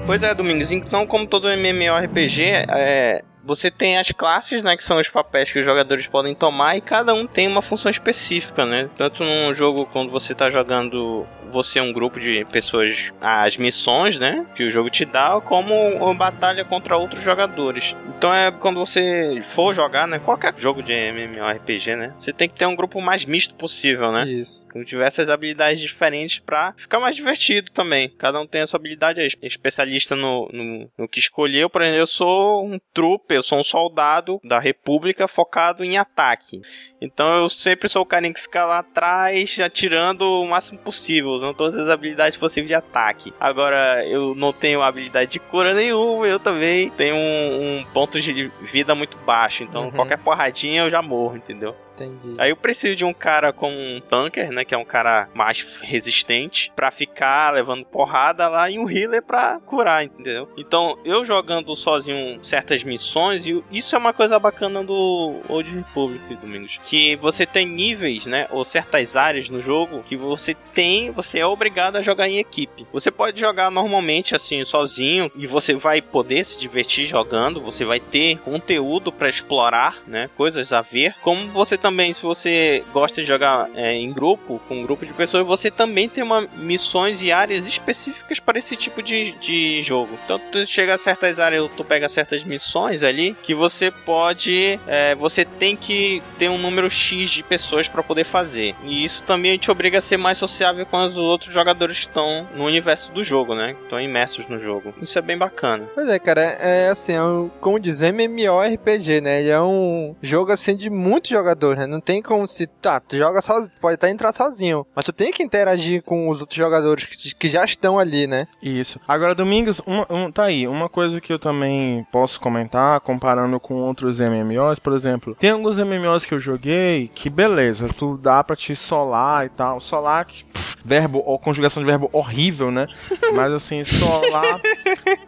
Pois é, Domingos, então como todo MMORPG, é, você tem as classes, né, que são os papéis que os jogadores podem tomar e cada um tem uma função específica, né? Tanto num jogo quando você tá jogando você é um grupo de pessoas, as missões, né, que o jogo te dá, como uma batalha contra outros jogadores. Então é quando você for jogar, né, qualquer jogo de MMORPG, né, você tem que ter um grupo mais misto possível, né? Isso. com diversas habilidades diferentes pra ficar mais divertido também. Cada um tem a sua habilidade, é es- especialista no, no, no que escolheu. Por exemplo, eu sou um trupe, eu sou um soldado da República focado em ataque. Então eu sempre sou o carinha que fica lá atrás atirando o máximo possível, usando todas as habilidades possíveis de ataque. Agora eu não tenho habilidade de cura nenhuma, eu também tenho um, um ponto de vida muito baixo. Então Uhum. qualquer porradinha eu já morro, entendeu? Entendi. Aí eu preciso de um cara como um tanker, né? Que é um cara mais resistente, pra ficar levando porrada lá e um healer pra curar, entendeu? Então, eu jogando sozinho certas missões, e isso é uma coisa bacana do Old Republic, Domingos. Que você tem níveis, né? Ou certas áreas no jogo que você tem, você é obrigado a jogar em equipe. Você pode jogar normalmente assim, sozinho, e você vai poder se divertir jogando, você vai ter conteúdo pra explorar, né? Coisas a ver. Como você também, se você gosta de jogar é, em grupo, com um grupo de pessoas, você também tem uma, missões e áreas específicas para esse tipo de, de jogo. Então, tu chega a certas áreas, tu pega certas missões ali que você pode, é, você tem que ter um número X de pessoas para poder fazer. E isso também te obriga a ser mais sociável com os outros jogadores que estão no universo do jogo, né? Que estão imersos no jogo. Isso é bem bacana. Pois é, cara, é, é assim, é um, como diz, MMORPG, né? Ele é um jogo assim de muitos jogadores, né? Não tem como se. Tá, tu joga sozinho, pode até entrar sozinho, mas tu tem que interagir com os outros jogadores que, que já estão ali, né? Isso. Agora, Domingos, uma, um, tá aí, uma coisa que eu também posso comentar, comparando com outros MMOs, por exemplo, tem alguns MMOs que eu joguei que, beleza, tu dá pra te solar e tal. Solar, que, verbo, ou conjugação de verbo horrível, né? [laughs] Mas assim, solar.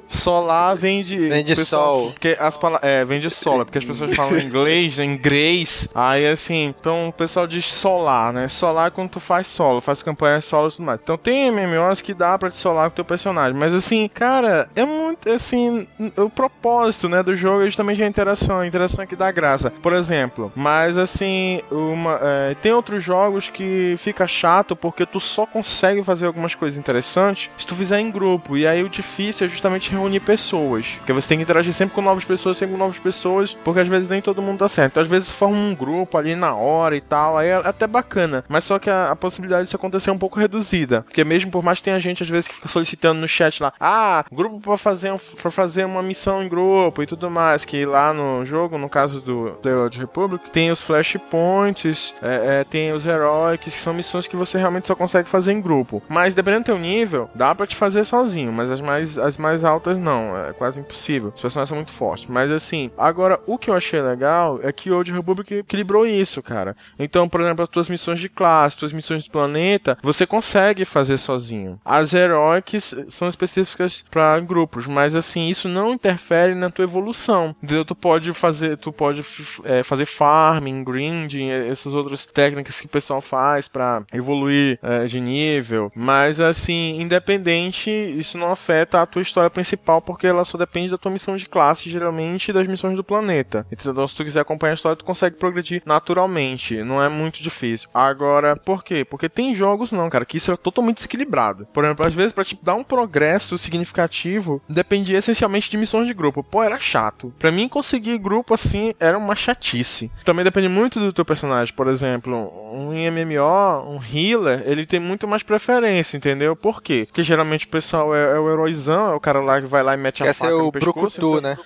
solar vem de. Vem de sol. Porque as palavras. É, vem de sola, porque as pessoas falam inglês, né, inglês. Aí assim, então o pessoal diz solar, né? Solar é quando tu faz solo, faz campanha solo e tudo mais. Então tem MMOs que dá pra te solar com o teu personagem. Mas assim, cara, é muito assim. O propósito, né, do jogo é justamente a interação. A interação é que dá graça. Por exemplo, mas assim, uma, é, tem outros jogos que fica chato porque tu só consegue fazer algumas coisas interessantes se tu fizer em grupo. E aí o difícil é justamente reunir pessoas. Porque você tem que interagir sempre com novas pessoas, sempre com novas pessoas, porque às vezes nem todo mundo dá certo. Então, às vezes tu forma um grupo ali na hora e tal, aí é até bacana. Mas só que a, a possibilidade disso acontecer é um pouco reduzida. Porque mesmo por mais que tenha gente às vezes que fica solicitando no chat lá, ah, grupo pra fazer, um, pra fazer uma missão em grupo e tudo mais, que lá no jogo, no caso do The Old Republic, tem os flashpoints, é, é, tem os heróicos, que são missões que você realmente só consegue fazer em grupo. Mas dependendo do teu nível, dá pra te fazer sozinho, mas as mais, as mais altas não, é quase impossível. Os personagens são muito fortes. Mas assim, agora o que eu achei legal é que o Old Republic equilibrou isso, cara. Então, por exemplo, as tuas missões de classe, tuas missões de planeta, você consegue fazer sozinho. As heróicas são específicas para grupos, mas assim, isso não interfere na tua evolução. Entendeu? Tu pode fazer, tu pode é, fazer farming, grinding, essas outras técnicas que o pessoal faz para evoluir eh, de nível, mas assim, independente, isso não afeta a tua história principal porque ela só depende da tua missão de classe, geralmente e das missões do planeta. Então, se tu quiser acompanhar a história, tu consegue progredir naturalmente, não é muito difícil. Agora, por quê? Porque tem jogos não, cara, que isso é totalmente desequilibrado. Por exemplo, às vezes para te dar um progresso significativo, dependia essencialmente de missões de grupo. Pô, era chato. Pra mim conseguir grupo assim era uma chatice. Também depende muito do teu personagem, por exemplo, um MMO, um healer, ele tem muito mais preferência, entendeu? Por quê? Porque geralmente o pessoal é, é o heróizão, é o cara lá que vai lá e mete a Quer faca ser no o pescoço. Brucutu, então- né?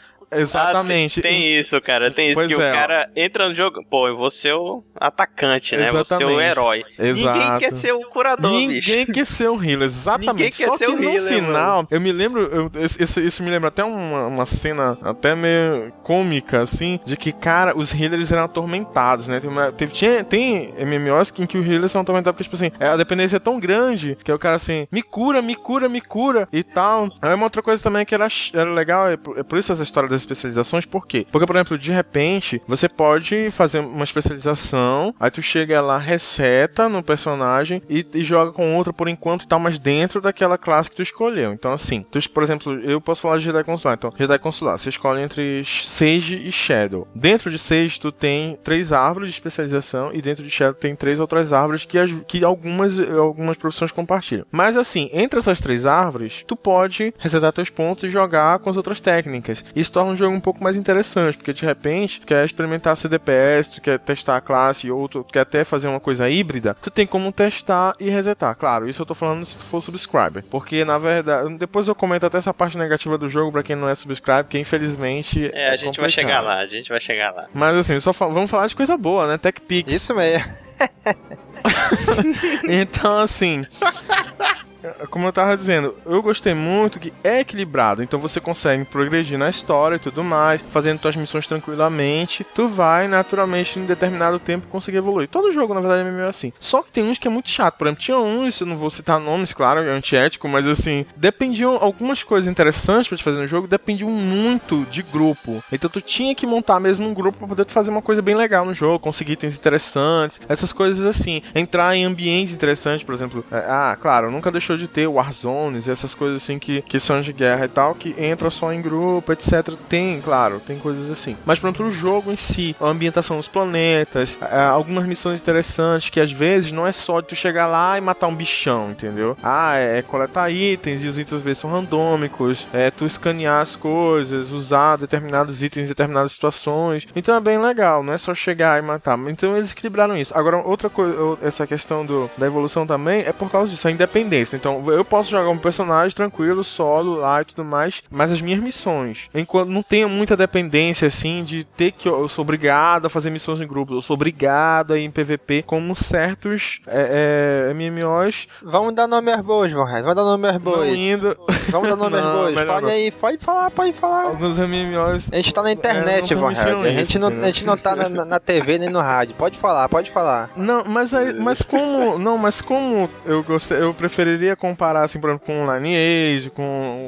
Exatamente. Ah, tem isso, cara. Tem isso Pois que é, o ó. cara entra no jogo. Pô, eu vou ser o atacante, né? Vou ser o Exatamente. herói. Exato. Ninguém quer ser o curador, bicho. Ninguém quer [laughs] ser um healer, exatamente. Ninguém quer Só ser que no healer, final, eu me lembro, eu- esse- isso me lembra até uma, uma cena até meio cômica, assim, de que, cara, os healers eram atormentados, né? Tem, uma, teve, tinha, tem MMOs em que os healers são atormentados porque, tipo assim, é, a dependência é tão grande que é o cara assim, me cura, me cura, me cura e tal. Aí uma outra coisa também que era, era legal, é por, é por isso essa história das especializações, por quê? Porque, por exemplo, de repente, você pode fazer uma especialização, aí tu chega lá, reseta no personagem e, e joga com outra por enquanto e tal, mas dentro daquela classe que tu escolheu. Então, assim, tu, por exemplo, eu posso falar de Jedi Consular. Então, Jedi Consular, você escolhe entre Sage e Shadow. Dentro de Sage, tu tem três árvores de especialização e dentro de Shadow tem três outras árvores que, as- que algumas, algumas profissões compartilham. Mas, assim, entre essas três árvores, tu pode resetar teus pontos e jogar com as outras técnicas. Isso torna o jogo um pouco mais interessante, porque de repente, tu quer experimentar CDPS, tu quer testar a classe ou tu quer até fazer uma coisa híbrida, tu tem como testar e resetar. Claro, isso eu tô falando se tu for subscriber. Porque, na verdade, depois eu comento até essa parte negativa do jogo pra quem não é subscriber, que infelizmente. É, a gente vai chegar lá, a gente vai chegar lá. Mas assim, só fa- vamos falar de coisa boa, né? TechPix. Isso mesmo. [laughs] Então, assim. Como eu tava dizendo, eu gostei muito que é equilibrado, então você consegue progredir na história e tudo mais, fazendo suas missões tranquilamente, tu vai naturalmente em determinado tempo conseguir evoluir. Todo jogo, na verdade, é meio assim. Só que tem uns que é muito chato, por exemplo, tinha uns, eu não vou citar nomes, claro, é antiético, mas assim, dependiam algumas coisas interessantes pra te fazer no jogo, dependiam muito de grupo. Então tu tinha que montar mesmo um grupo pra poder fazer uma coisa bem legal no jogo, conseguir itens interessantes, essas coisas assim. Entrar em ambientes interessantes, por exemplo. é, ah, claro, nunca deixou de ter Warzones e essas coisas assim que, que são de guerra e tal, que entra só em grupo, etc. Tem, claro, tem coisas assim. Mas, por exemplo, o jogo em si, a ambientação dos planetas, algumas missões interessantes que às vezes não é só de tu chegar lá e matar um bichão, entendeu? Ah, é, é coletar itens e os itens às vezes são randômicos, é tu escanear as coisas, usar determinados itens em determinadas situações. Então é bem legal, não é só chegar e matar. Então eles equilibraram isso. Agora, outra coisa, essa questão do, da evolução também é por causa disso, a independência. Então eu posso jogar um personagem tranquilo, solo lá e tudo mais, mas as minhas missões, enquanto não tenho muita dependência assim de ter que eu sou obrigado a fazer missões em grupo, eu sou obrigado a ir em PVP, como certos é, é, MMOs Vamos dar nome às boas. Vamos dar nome às boas. indo. Vamos dar nome às [laughs] boas. Fale não. aí, pode falar, pode falar. Alguns MMOs. A gente tá na internet, É, Red. permitiam A gente, não, a gente não tá na, na- na TV nem no rádio. Pode falar, pode falar. Não, mas aí, mas como, não, mas como eu gostei, eu preferiria comparar assim, por exemplo, com Lineage, com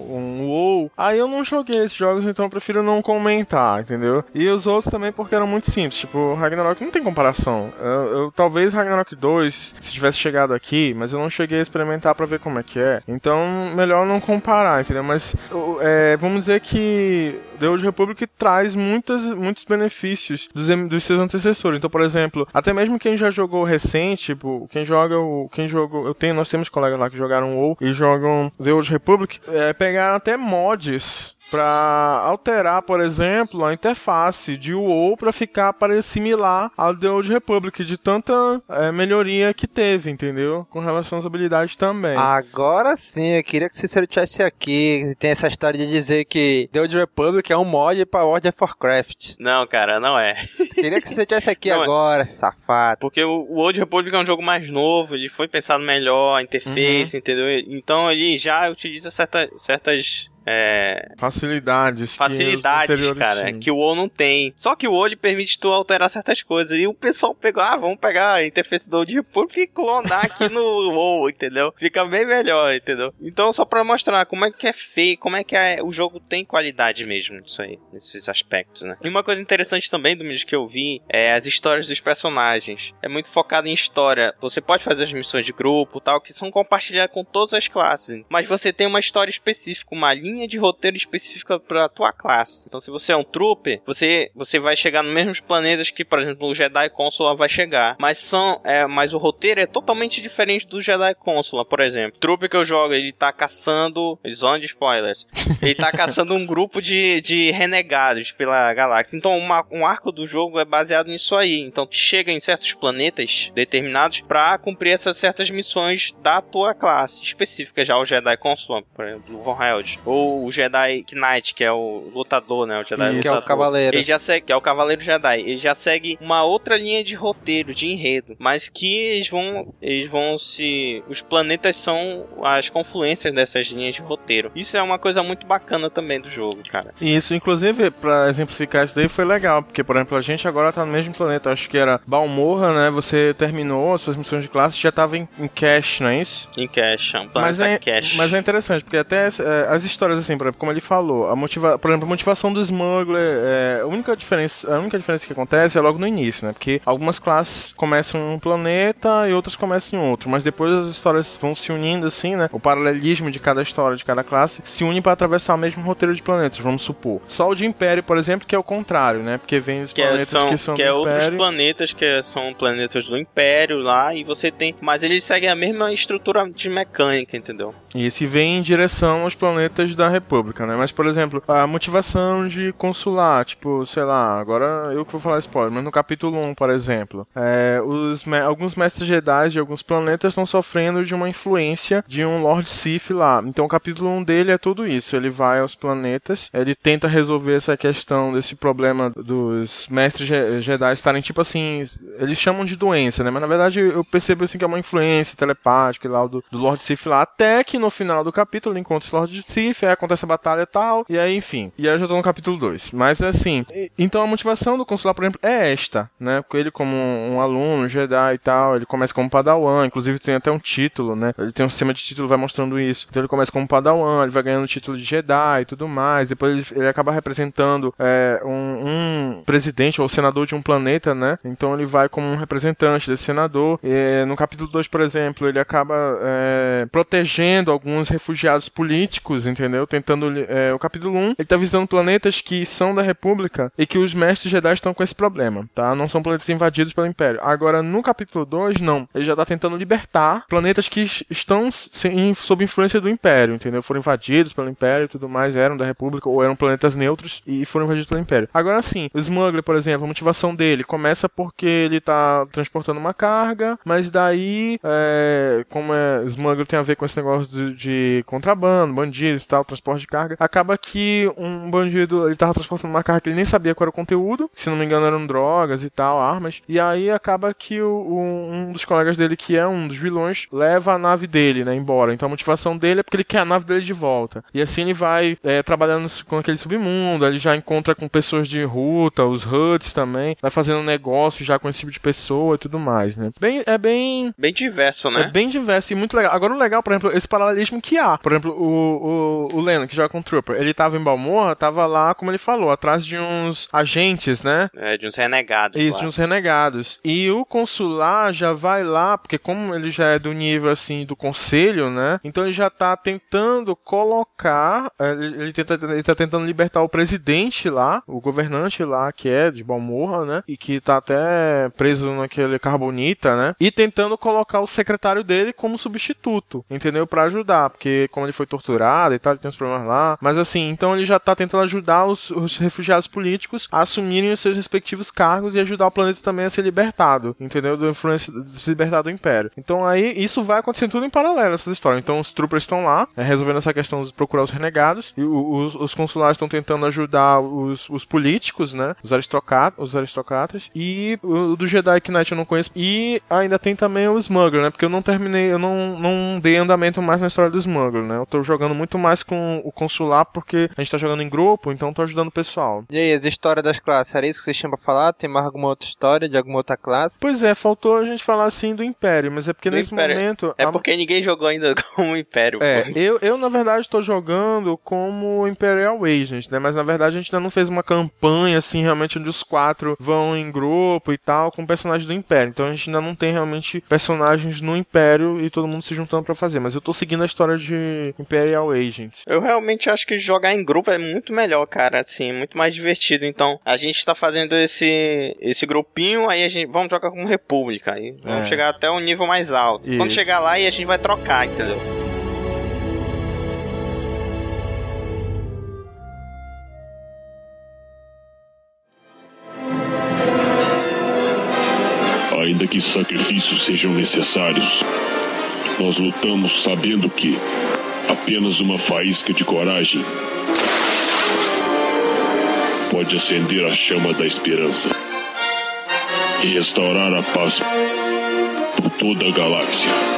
um WoW. Aí eu não joguei esses jogos, então eu prefiro não comentar, entendeu? E os outros também porque eram muito simples, tipo, Ragnarok não tem comparação. Eu, eu- talvez Ragnarok 2 se tivesse chegado aqui, mas eu não cheguei a experimentar pra ver como é que é. Então, melhor não comparar, entendeu? Mas é, vamos dizer que The Old Republic traz muitas, muitos benefícios dos, dos seus antecessores. Então, por exemplo, até mesmo quem já jogou recente, tipo, quem joga o. Quem jogou. Eu tenho, nós temos colegas lá que jogaram WoW e jogam The Old Republic, é, pegaram até mods pra alterar, por exemplo, a interface de WoW pra ficar similar ao The Old Republic, de tanta é, melhoria que teve, entendeu? Com relação às habilidades também. Agora sim, eu queria que Cícero tivesse aqui. Tem essa história de dizer que The Old Republic é um mod pra World of Warcraft. Não, cara, não é. Queria que você tivesse aqui Não é. agora, safado. Porque o o Old Republic é um jogo mais novo, ele foi pensado melhor, a interface, entendeu? Então ele já utiliza certa, certas é, Facilidades. facilidades, cara, tinham. que o WoW não tem. Só que o WoW ele permite tu alterar certas coisas. E o pessoal pegou, ah, vamos pegar a interface do Old Republic e clonar aqui no [laughs] WoW, entendeu? Fica bem melhor, entendeu? Então, só pra mostrar como é que é feio, como é que é- o jogo tem qualidade mesmo, isso aí, nesses aspectos, né? E uma coisa interessante também do vídeo que eu vi é as histórias dos personagens. É muito focado em história. Você pode fazer as missões de grupo tal, que são compartilhadas com todas as classes. Mas você tem uma história específica, uma linha de roteiro específica pra tua classe. Então, se você é um trooper, você, você vai chegar nos mesmos planetas que, por exemplo, o Jedi Consular vai chegar. Mas são. É, mas o roteiro é totalmente diferente do Jedi Consular, por exemplo. O trooper que eu jogo, ele tá caçando. Zona de spoilers. [laughs] Ele tá caçando um grupo de, de renegados pela galáxia. Então, uma- um arco do jogo é baseado nisso aí. Então, chega em certos planetas determinados pra cumprir essas certas missões da tua classe específica. Já o Jedi Consular, por exemplo, o Von Held. Ou o Jedi Knight, que é o lutador, né? O Jedi Isso. Que é o cavaleiro. Ele já segue, que é o Cavaleiro Jedi. Ele já segue uma outra linha de roteiro, de enredo. Mas que eles vão. Eles vão se. Os planetas são as confluências dessas linhas de roteiro. Isso é uma coisa muito bacana também do jogo, cara. Isso, inclusive, pra exemplificar isso daí, foi legal, porque, por exemplo, a gente agora tá no mesmo planeta, acho que era Balmorra, né? Você terminou as suas missões de classe, já tava em, em cache, não é isso? Em Cash, é um Mas planeta é, Cash. mas é interessante, porque até é, as histórias, assim, por exemplo, como ele falou, a motiva, por exemplo, a motivação do Smuggler, é, a, única diferença, a única diferença que acontece é logo no início, né? Porque algumas classes começam em um planeta e outras começam em outro, mas depois as histórias vão se unindo, assim, né? O paralelismo de cada história, de cada classe, se une para atravessar o mesmo roteiro de planetas, vamos supor. Só o de Império, por exemplo, que é o contrário, né? Porque vem os que é, planetas são, que são que é do outros Império. planetas que é- são planetas do Império lá e você tem, mas eles seguem a mesma estrutura de mecânica, entendeu? E esse vem em direção aos planetas da República, né? Mas, por exemplo, a motivação de consular, tipo, sei lá, agora eu que vou falar spoiler, mas no capítulo 1, por exemplo, é, os, alguns mestres Jedi de alguns planetas estão sofrendo de uma influência de um Lord Sith lá. Então o capítulo 1 dele é tudo isso. Ele vai aos planetas, ele tenta resolver essa questão desse problema dos mestres Jedi estarem tipo assim, eles chamam de doença, né? Mas na verdade eu percebo assim que é uma influência telepática lá do, do Lord Sith lá, até que no final do capítulo ele encontra o Lord Sith, aí acontece a batalha e tal, e aí enfim. E aí eu já tô no capítulo 2. Mas assim, então a motivação do consular, por exemplo, é esta, né? Porque ele como um aluno Jedi e tal, ele começa como Padawan, inclusive tem até um título, né? Ele tem um sistema de título vai mostrando isso. Então ele começa como Padawan, ele vai ganhando título de Jedi e tudo mais. Depois ele, ele acaba representando é, um, um, presidente ou senador de um planeta, né? Então ele vai como um representante desse senador. E, no capítulo 2, por exemplo, ele acaba é, protegendo alguns refugiados políticos, entendeu? Tentando. É, o capítulo 1, um, ele tá visitando planetas que são da República e que os mestres Jedi estão com esse problema, tá? Não são planetas invadidos pelo Império. Agora, no capítulo 2, não. Ele já tá tentando libertar planetas que estão sem, sob influência do Império, entendeu? Foram invadidos pelo Império e tudo mais, eram da República ou eram planetas neutros e foram invadidos pelo Império. Agora sim, o Smuggler, por exemplo, a motivação dele começa porque ele tá transportando uma carga, mas daí, é, como é, Smuggler tem a ver com esse negócio de, de contrabando, bandidos e tal, transporte de carga, acaba que um bandido, ele tava transportando uma carga que ele nem sabia qual era o conteúdo, se não me engano eram drogas e tal, armas, e aí acaba que o, um dos colegas dele, que é um dos vilões, leva a nave dele, né, embora. Então a motivação dele é porque ele quer a nave dele de volta. E assim ele vai é, trabalhando com aquele submundo, ele já encontra com pessoas de ruta, os HUDs também, vai fazendo negócio já com esse tipo de pessoa e tudo mais, né. Bem, é bem... Bem diverso, né? É bem diverso e muito legal. Agora o legal, por exemplo, esse paralelismo que há. Por exemplo, o, o, o Lennon, que joga com o Trooper, ele tava em Balmorra, tava lá, como ele falou, atrás de uns agentes, né? É, de uns renegados. Isso, lá. de uns renegados. E o consular já vai lá, porque como ele já é do nível, assim, do conselho, né? Então ele já tá tentando colocar, é, ele, ele, tenta, ele tá tentando libertar o presidente lá, o governante lá, que é de Balmorra, né? E que tá até preso naquele carbonita, né? E tentando colocar o secretário dele como substituto, entendeu? Para ajudar, porque como ele foi torturado e tal, ele tem uns problemas lá. Mas assim, então ele já tá tentando ajudar os, os refugiados políticos a assumirem os seus respectivos cargos e ajudar o planeta também a ser libertado, entendeu? Da influência se libertar do Império. Então aí isso vai acontecendo tudo em paralelo, essas histórias. Então os troopers estão lá, é, resolvendo essa questão de procurar os renegados, e os, os consulares estão tentando ajudar os, os políticos, né? Os, aristocratas, os aristocratas. E o do Jedi Knight eu não conheço. E ainda tem também o Smuggler, né? Porque eu não terminei, eu não, não dei andamento mais na história do Smuggler, né? Eu tô jogando muito mais com o consular porque a gente tá jogando em grupo, então tô ajudando o pessoal. E aí, as histórias das classes, era isso que vocês tinham pra falar? Tem mais alguma outra história de alguma outra classe? Pois é, faltou a gente falar assim do Império, mas é porque Do nesse Império. momento. É a- porque ninguém jogou ainda [laughs] como Império. É, pô. eu, eu na verdade estou jogando como Imperial Agent, né? Mas na verdade a gente ainda não fez uma campanha assim, realmente, onde os quatro vão em grupo e tal, com personagens do Império. Então a gente ainda não tem realmente personagens no Império e todo mundo se juntando pra fazer. Mas eu tô seguindo a história de Imperial Agent. Eu realmente acho que jogar em grupo é muito melhor, cara, assim, muito mais divertido. Então, a gente tá fazendo esse esse grupinho, aí a gente vamos jogar como República, aí vamos É. chegar até um nível mais alto. Quando Isso. chegar lá, aí a gente vai trocar, entendeu? Ainda que sacrifícios sejam necessários, nós lutamos sabendo que apenas uma faísca de coragem pode acender a chama da esperança e restaurar a paz por toda a galáxia.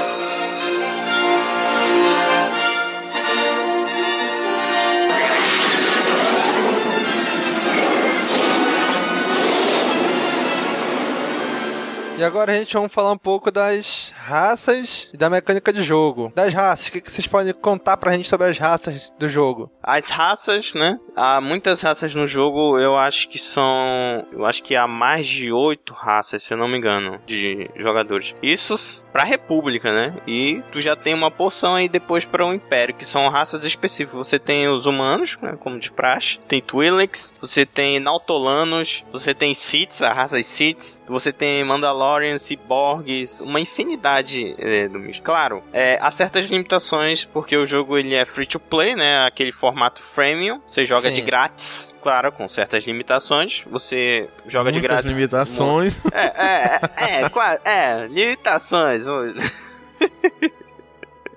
E agora a gente vamos falar um pouco das raças e da mecânica de jogo. Das raças, o que, vocês podem contar pra gente sobre as raças do jogo? As raças, né? Há muitas raças no jogo, eu acho que são. Eu acho que há mais de oito raças, se eu não me engano, de jogadores. Isso pra República, né? E tu já tem uma porção aí depois para o Império, que são raças específicas. Você tem os humanos, né? Como de praxe. Tem Twi'leks, você tem Nautolanos, você tem Siths, a raça Siths. Você tem Mandalorians, Mandalorians, ciborgues, uma infinidade é, do bicho. Claro, é, há certas limitações, porque o jogo ele é free to play, né? Aquele formato freemium, você joga Sim. de grátis. Claro, com certas limitações. Você joga de Muitas grátis. limitações. É, é, é, é, qua- é, limitações. [laughs]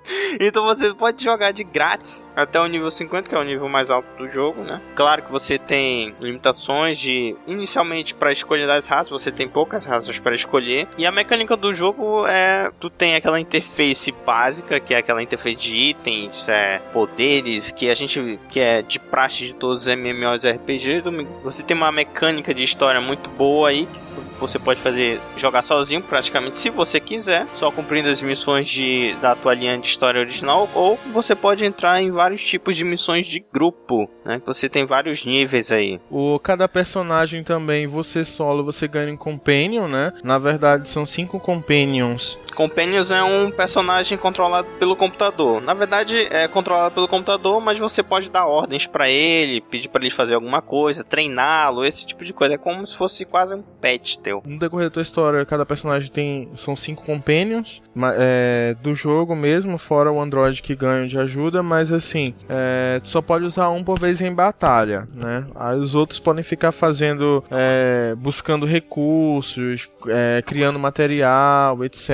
[laughs] Então você pode jogar de grátis até o nível 50, que é o nível mais alto do jogo, né? Claro que você tem limitações de inicialmente para escolha das raças, você tem poucas raças para escolher. E a mecânica do jogo é tu tem aquela interface básica, que é aquela interface de itens, é, poderes, que a gente que é de praxe de todos os MMORPG. Domingo. Você tem uma mecânica de história muito boa aí que você pode fazer jogar sozinho, praticamente se você quiser, só cumprindo as missões de da tua linha de história original, ou você pode entrar em vários tipos de missões de grupo, né? Você tem vários níveis aí. O, cada personagem também, você solo, você ganha um companion, né? Na verdade, são cinco companions. Companions é um personagem controlado pelo computador. Na verdade, é controlado pelo computador, mas você pode dar ordens pra ele, pedir pra ele fazer alguma coisa, treiná-lo, esse tipo de coisa. É como se fosse quase um pet teu. No decorrer da tua história, cada personagem tem. São cinco companions é, do jogo mesmo, fora o Android que ganha de ajuda, mas assim, é, tu só pode usar um por vez em batalha, né? Aí os outros podem ficar fazendo. é, buscando recursos, é, criando material, etc.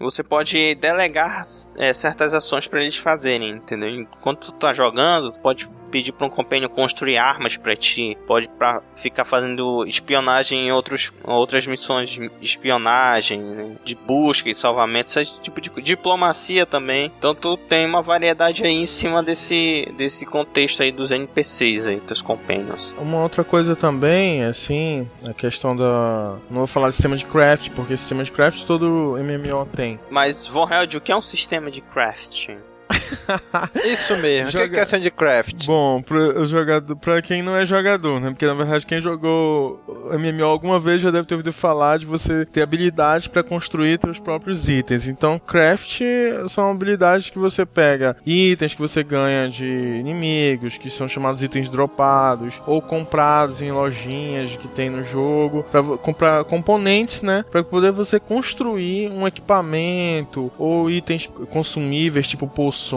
Você pode delegar é, certas ações pra eles fazerem, entendeu? Enquanto tu tá jogando, tu pode pedir pra um companheiro construir armas pra ti, pode pra ficar fazendo espionagem em outros, outras missões de espionagem, né? de busca e salvamento, esse tipo de diplomacia também. Então tu tem uma variedade aí em cima desse, desse contexto aí dos NPCs aí, dos companions. Uma outra coisa também, assim, a questão da. Não vou falar de sistema de craft, porque sistema de craft todo MMO tem. Mas, Von Held, o que é um sistema de crafting? [laughs] Isso mesmo. O que é Joga- questão de craft? Bom, pro jogador, pra quem não é jogador, né? Porque na verdade quem jogou MMO alguma vez já deve ter ouvido falar de você ter habilidade pra construir seus próprios itens. Então, craft são habilidades que você pega itens que você ganha de inimigos, que são chamados itens dropados, ou comprados em lojinhas que tem no jogo, vo- comprar componentes, né? Pra poder você construir um equipamento ou itens consumíveis, tipo poções,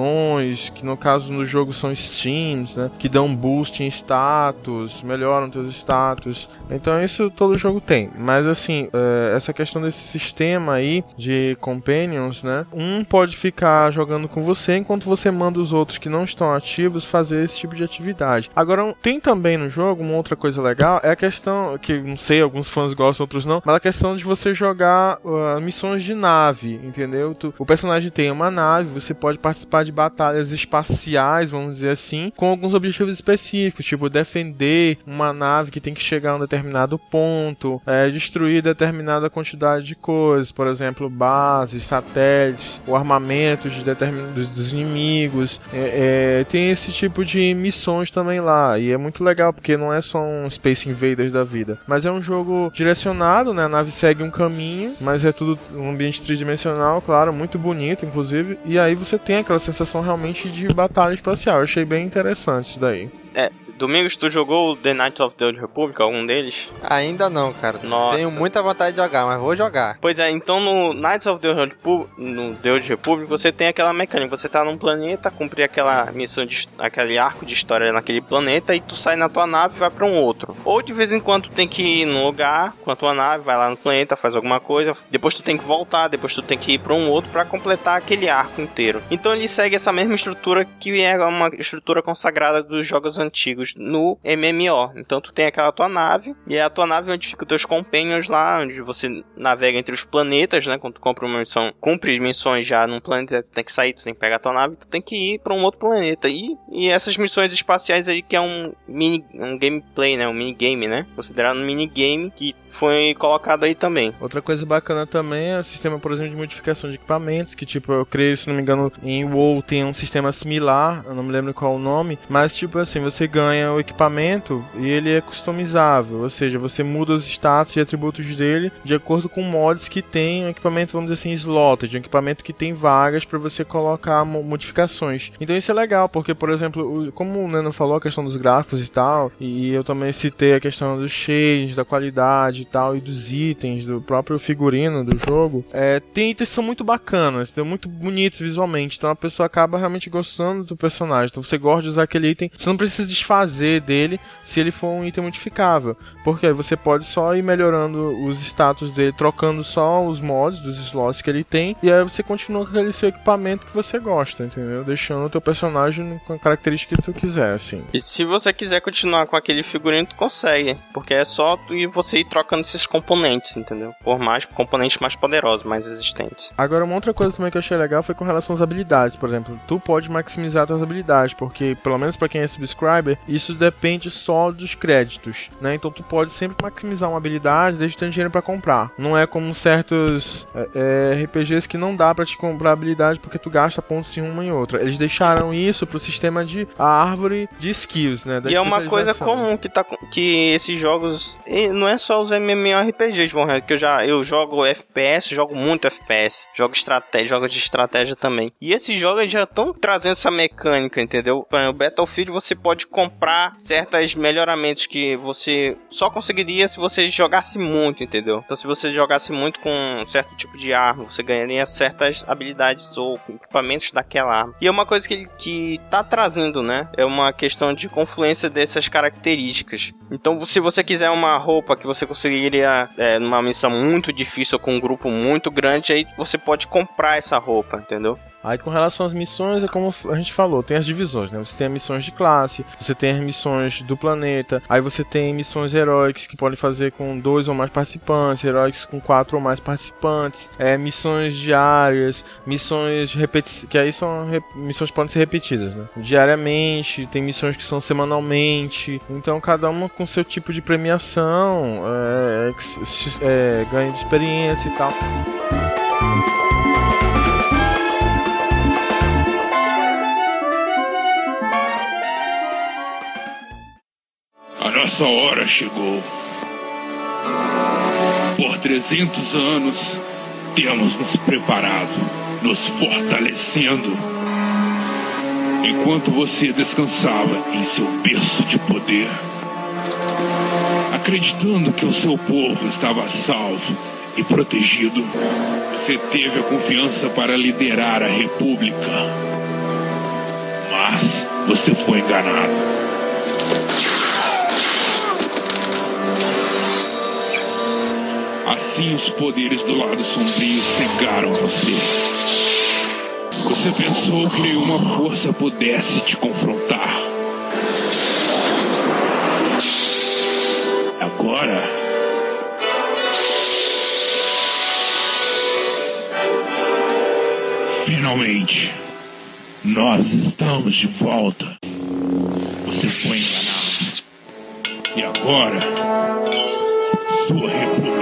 que no caso no jogo são steams, né? Que dão boost em status, melhoram teus status. Então isso todo jogo tem. Mas assim, eh, essa questão desse sistema aí de companions, né? Um pode ficar jogando com você enquanto você manda os outros que não estão ativos fazer esse tipo de atividade. Agora, tem também no jogo uma outra coisa legal, é a questão que não sei, alguns fãs gostam, outros não, mas a questão de você jogar uh, missões de nave, entendeu? Tu- o personagem tem uma nave, você pode participar de batalhas espaciais, vamos dizer assim, com alguns objetivos específicos, tipo defender uma nave que tem que chegar a um determinado ponto, é, destruir determinada quantidade de coisas, por exemplo, bases, satélites, o armamento de determin- dos, dos inimigos. É, é, tem esse tipo de missões também lá, e é muito legal porque não é só um Space Invaders da vida, mas é um jogo direcionado, né? A nave segue um caminho, mas é tudo um ambiente tridimensional, claro, muito bonito, inclusive, e aí você tem aquela sensação realmente de batalha espacial. Eu achei bem interessante isso daí. É, Domingos, tu jogou o The Knights of the Old Republic, algum deles? Ainda não, cara. Nossa. Tenho muita vontade de jogar, mas vou jogar. Pois é, então no Knights of the Old Repu- no The Old Republic você tem aquela mecânica, você tá num planeta, cumprir aquela missão de aquele arco de história naquele planeta e tu sai na tua nave e vai pra um outro. Ou de vez em quando tu tem que ir num lugar com a tua nave, vai lá no planeta, faz alguma coisa, depois tu tem que voltar, depois tu tem que ir pra um outro pra completar aquele arco inteiro. Então ele segue essa mesma estrutura que é uma estrutura consagrada dos jogos antigos no MMO. Então tu tem aquela tua nave e é a tua nave onde ficam teus companions lá, onde você navega entre os planetas, né? Quando tu compra uma missão, cumpre missões já num planeta, tu tem que sair, tu tem que pegar a tua nave, tu tem que ir pra um outro planeta. E, e essas missões espaciais aí que é um mini um gameplay, né? Um minigame, né? Considerado um minigame que foi colocado aí também. Outra coisa bacana também é o sistema, por exemplo, de modificação de equipamentos, que tipo, eu creio, se não me engano, em WoW tem um sistema similar, eu não me lembro qual o nome, mas tipo assim, você ganha tem o equipamento e ele é customizável, ou seja, você muda os status e atributos dele de acordo com mods que tem um equipamento, vamos dizer assim, slotted, um equipamento que tem vagas para você colocar modificações. Então isso é legal, porque, por exemplo, como o Nano falou, a questão dos gráficos e tal, e eu também citei a questão dos shades, da qualidade e tal, e dos itens, do próprio figurino do jogo, é, tem itens que são muito bacanas, são muito bonitos visualmente, então a pessoa acaba realmente gostando do personagem. Então você gosta de usar aquele item, você não precisa desfazer dele se ele for um item modificável, porque você pode só ir melhorando os status dele, trocando só os mods dos slots que ele tem, e aí você continua com aquele seu equipamento que você gosta, entendeu? Deixando o teu personagem com a característica que tu quiser, assim. E se você quiser continuar com aquele figurino, tu consegue, porque é só tu e você ir trocando esses componentes, entendeu? Por mais componentes mais poderosos, mais existentes. Agora, uma outra coisa também que eu achei legal foi com relação às habilidades, por exemplo, tu pode maximizar tuas habilidades, porque pelo menos para quem é subscriber, isso depende só dos créditos, né? Então tu pode sempre maximizar uma habilidade desde ter dinheiro para comprar. Não é como certos é, é, RPGs que não dá para te comprar habilidade porque tu gasta pontos em uma e outra. Eles deixaram isso pro sistema de a árvore de skills, né? e é uma coisa comum que tá que esses jogos não é só os MMORPGs, vão que eu já eu jogo FPS, jogo muito FPS, jogo estratégia, jogo de estratégia também. E esses jogos já estão trazendo essa mecânica, entendeu? Para o Battlefield você pode comprar certos melhoramentos que você só conseguiria se você jogasse muito, entendeu? Então se você jogasse muito com um certo tipo de arma, você ganharia certas habilidades ou equipamentos daquela arma. E é uma coisa que ele que tá trazendo, né? É uma questão de confluência dessas características. Então, se você quiser uma roupa que você conseguiria é, numa missão muito difícil com um grupo muito grande, aí você pode comprar essa roupa, entendeu? Aí com relação às missões, é como a gente falou, tem as divisões, né? Você tem as missões de classe, você tem as missões do planeta, aí você tem missões heróicas que podem fazer com dois ou mais participantes, heróicos com quatro ou mais participantes, é, missões diárias, missões repetidas, que aí são missões que podem ser repetidas, né? Diariamente, tem missões que são semanalmente, então cada uma com seu tipo de premiação, é, é, ganho de experiência e tal. Nossa hora chegou. Por 300 anos, temos nos preparado, nos fortalecendo. Enquanto você descansava em seu berço de poder, acreditando que o seu povo estava salvo e protegido, você teve a confiança para liderar a República. Mas você foi enganado. Assim os poderes do lado sombrio cegaram você. Você pensou que nenhuma força pudesse te confrontar. Agora. Finalmente, nós estamos de volta. Você foi enganado. E agora, sua república.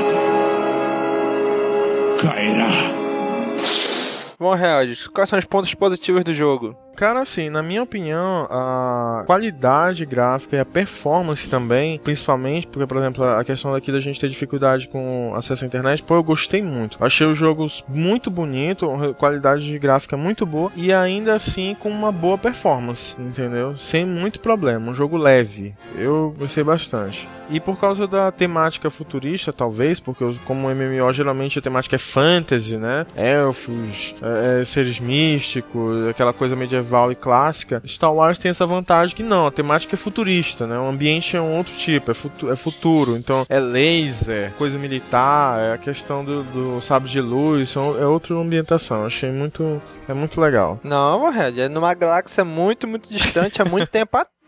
Bom, Real, quais são os pontos positivos do jogo? Cara, assim, na minha opinião, a qualidade gráfica e a performance também, principalmente, porque, por exemplo, a questão daqui da gente ter dificuldade com acesso à internet, pô, eu gostei muito. Achei os jogos muito bonito, qualidade de gráfica muito boa e ainda assim com uma boa performance, entendeu? Sem muito problema, um jogo leve. Eu gostei bastante. E por causa da temática futurista, talvez, porque como MMO geralmente a temática é fantasy, né? Elfos, é, é, seres místicos, aquela coisa medieval medieval e clássica, Star Wars tem essa vantagem que não, a temática é futurista, né? O ambiente é um outro tipo, é, futu é futuro, então é laser, coisa militar, é a questão do, do sabre de luz, é outra ambientação. Achei muito, é muito legal. Não, Red, é numa galáxia muito, muito distante, há muito [laughs] tempo atrás.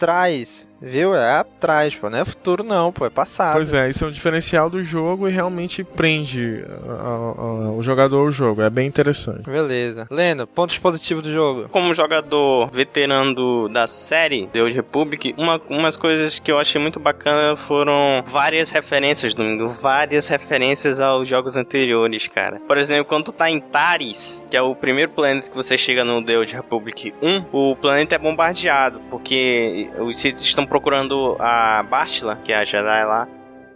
Viu? É atrás, pô. Não é futuro, não, pô. É passado. Pois é, isso é um diferencial do jogo e realmente prende a, a, a, o jogador ao jogo. É bem interessante. Beleza. Leno, pontos positivos do jogo. Como jogador veterano da série The Old Republic, uma, umas coisas que eu achei muito bacana foram várias referências, Domingo. Várias referências aos jogos anteriores, cara. Por exemplo, quando tu tá em Taris, que é o primeiro planeta que você chega no The Old Republic 1, o planeta é bombardeado, porque os sítios estão procurando a Bastila, que é a Jedi lá.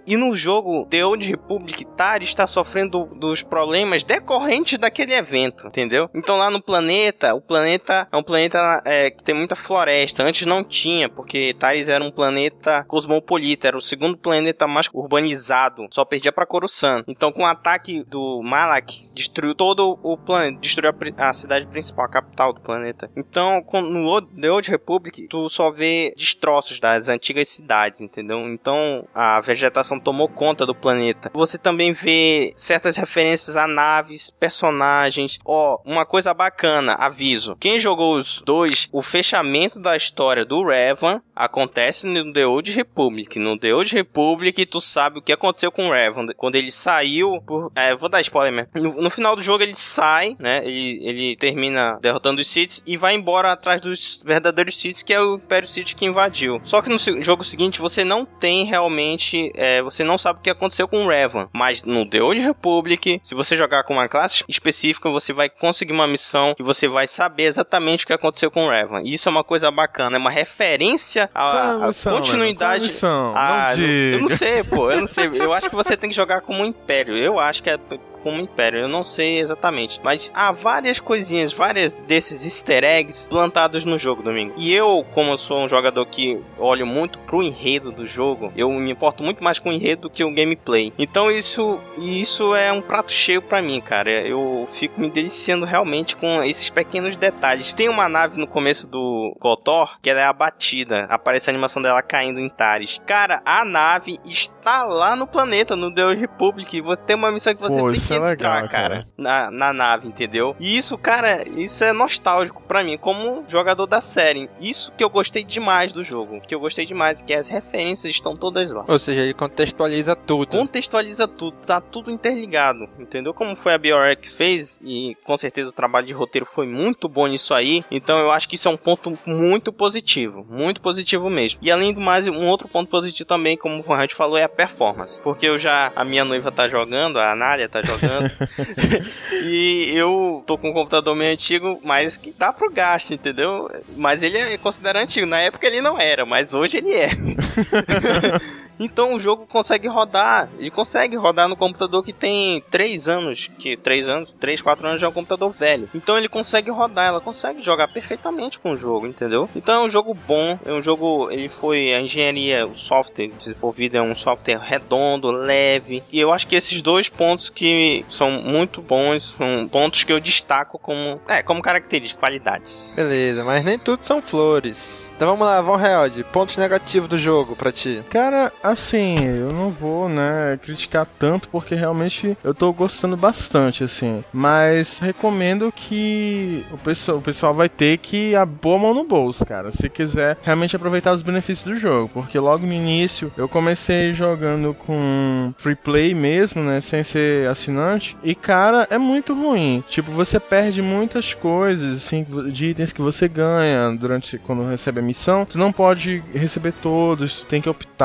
E no jogo The Old Republic, Tari está sofrendo dos problemas decorrentes daquele evento, entendeu? Então lá no planeta, o planeta é um planeta é, que tem muita floresta. Antes não tinha, porque Taris era um planeta cosmopolita, era o segundo planeta mais urbanizado, só perdia para Coruscant. Então com o ataque do Malak, destruiu todo o planeta, destruiu a, a cidade principal, a capital do planeta. Então com, no The Old Republic, tu só vê destroços das antigas cidades, entendeu? Então a vegetação tomou conta do planeta. Você também vê certas referências a naves, personagens. Ó, oh, uma coisa bacana, aviso. Quem jogou os dois, o fechamento da história do Revan acontece no The Old Republic. No The Old Republic, tu sabe o que aconteceu com o Revan. Quando ele saiu por... É, vou dar spoiler mesmo. No, no, final do jogo ele sai, né? Ele, ele termina derrotando os Sith e vai embora atrás dos verdadeiros Sith, que é o Império Sith que invadiu. Só que no jogo seguinte você não tem realmente... É, você não sabe o que aconteceu com o Revan. Mas no The Old Republic, se você jogar com uma classe específica, você vai conseguir uma missão que você vai saber exatamente o que aconteceu com o Revan. Isso é uma coisa bacana, é uma referência à, missão, continuidade. Mano? Qual missão? Ah, não, eu não sei, pô, eu não sei. Eu acho que você tem que jogar como um Império. Eu acho que é como Império. Eu não sei exatamente. Mas há várias coisinhas, várias desses easter eggs plantados no jogo, Domingo. E eu, como eu sou um jogador que olho muito pro enredo do jogo, eu me importo muito mais com o enredo do que o gameplay. Então isso, isso é um prato cheio para mim, cara. Eu fico me deliciando realmente com esses pequenos detalhes. Tem uma nave no começo do KOTOR que ela é abatida. Aparece a animação dela caindo em Tares. Cara, a nave está lá no planeta, no The Republic. Tem uma missão que você Pô, tem que é entrar, legal, cara, cara. Na, na nave, entendeu? E isso, cara, isso é nostálgico para mim, como jogador da série. Isso que eu gostei demais do jogo. Que eu gostei demais, que as referências estão todas lá. Ou seja, ele contextualiza tudo. Contextualiza tudo, tá tudo interligado, entendeu? Como foi a BioWare que fez, e com certeza o trabalho de roteiro foi muito bom nisso aí. Então eu acho que isso é um ponto muito positivo. Muito positivo mesmo. E além do mais, um outro ponto positivo também, como o Van falou, é a performance. Porque eu já, a minha noiva tá jogando, a Anália tá jogando. [laughs] e eu tô com um computador meio antigo, mas que dá pro gasto, entendeu? Mas ele é considerado antigo. Na época ele não era, mas hoje ele é. [laughs] Então o jogo consegue rodar, e consegue rodar no computador que tem 3 anos, que 3 anos, 3, 4 anos já é um computador velho. Então ele consegue rodar, ela consegue jogar perfeitamente com o jogo, entendeu? Então é um jogo bom, é um jogo, ele foi a engenharia, o software desenvolvido é um software redondo, leve, e eu acho que esses dois pontos que são muito bons, são pontos que eu destaco como, é, como características, qualidades. Beleza, mas nem tudo são flores. Então vamos lá, Von Held, pontos negativos do jogo pra ti. Cara, assim, eu não vou, né, criticar tanto porque realmente eu tô gostando bastante, assim. Mas recomendo que o pessoal, o pessoal vai ter que a boa mão no bolso, cara. Se quiser realmente aproveitar os benefícios do jogo. Porque logo no início eu comecei jogando com free play mesmo, né, sem ser assinante. E, cara, é muito ruim. Tipo, você perde muitas coisas, assim, de itens que você ganha durante quando recebe a missão. Tu não pode receber todos, tu tem que optar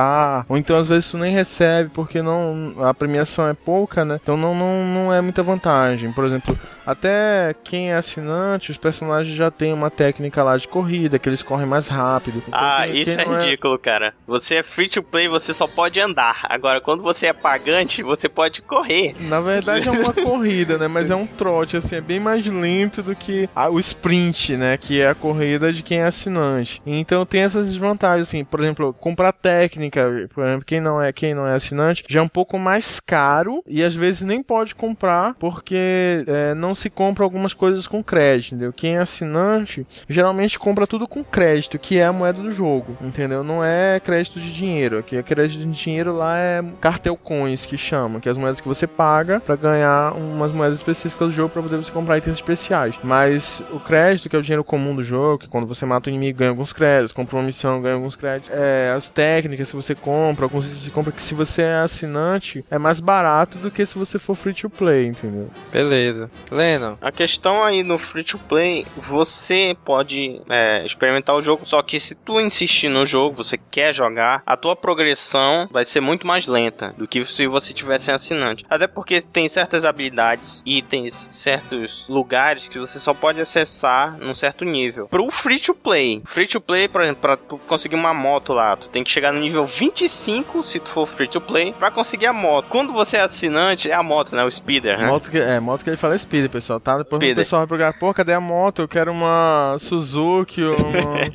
ou então às vezes tu nem recebe porque não a premiação é pouca, né? Então não, não, não é muita vantagem. Por exemplo, até quem é assinante, os personagens já tem uma técnica lá de corrida, que eles correm mais rápido. Então, ah, quem, isso quem é ridículo, é... cara. Você é free to play, você só pode andar. Agora, quando você é pagante, você pode correr. Na verdade é uma [laughs] corrida, né? Mas é um trote, assim, é bem mais lento do que a, o sprint, né? Que é a corrida de quem é assinante. Então tem essas desvantagens, assim, por exemplo, comprar técnica, por exemplo, quem não é, quem não é assinante, já é um pouco mais caro e às vezes nem pode comprar porque é, não se compra algumas coisas com crédito, entendeu? Quem é assinante geralmente compra tudo com crédito, que é a moeda do jogo, entendeu? Não é crédito de dinheiro. Aqui é crédito de dinheiro lá é cartel coins que chama, que é as moedas que você paga para ganhar umas moedas específicas do jogo para poder você comprar itens especiais. Mas o crédito, que é o dinheiro comum do jogo, que quando você mata o inimigo ganha alguns créditos, compra uma missão ganha alguns créditos. É, as técnicas, se você compra, alguns itens você compra que se você é assinante é mais barato do que se você for free to play, entendeu? Beleza. Leno. A questão aí no free to play, você pode é, experimentar o jogo, só que se tu insistir no jogo, você quer jogar, a tua progressão vai ser muito mais lenta do que se você tivesse assinante. Até porque tem certas habilidades, itens, certos lugares que você só pode acessar num certo nível. Pro free to play, free to play, por exemplo, pra tu conseguir uma moto lá, tu tem que chegar no nível 25 se tu for free to play para conseguir a moto. Quando você é assinante, é a moto, né? O speeder, né? Moto que, é, moto que ele fala é speeder, pessoal, tá? Depois o Speeder. pessoal vai procurar, pô, cadê a moto? Eu quero uma Suzuki [laughs] uma...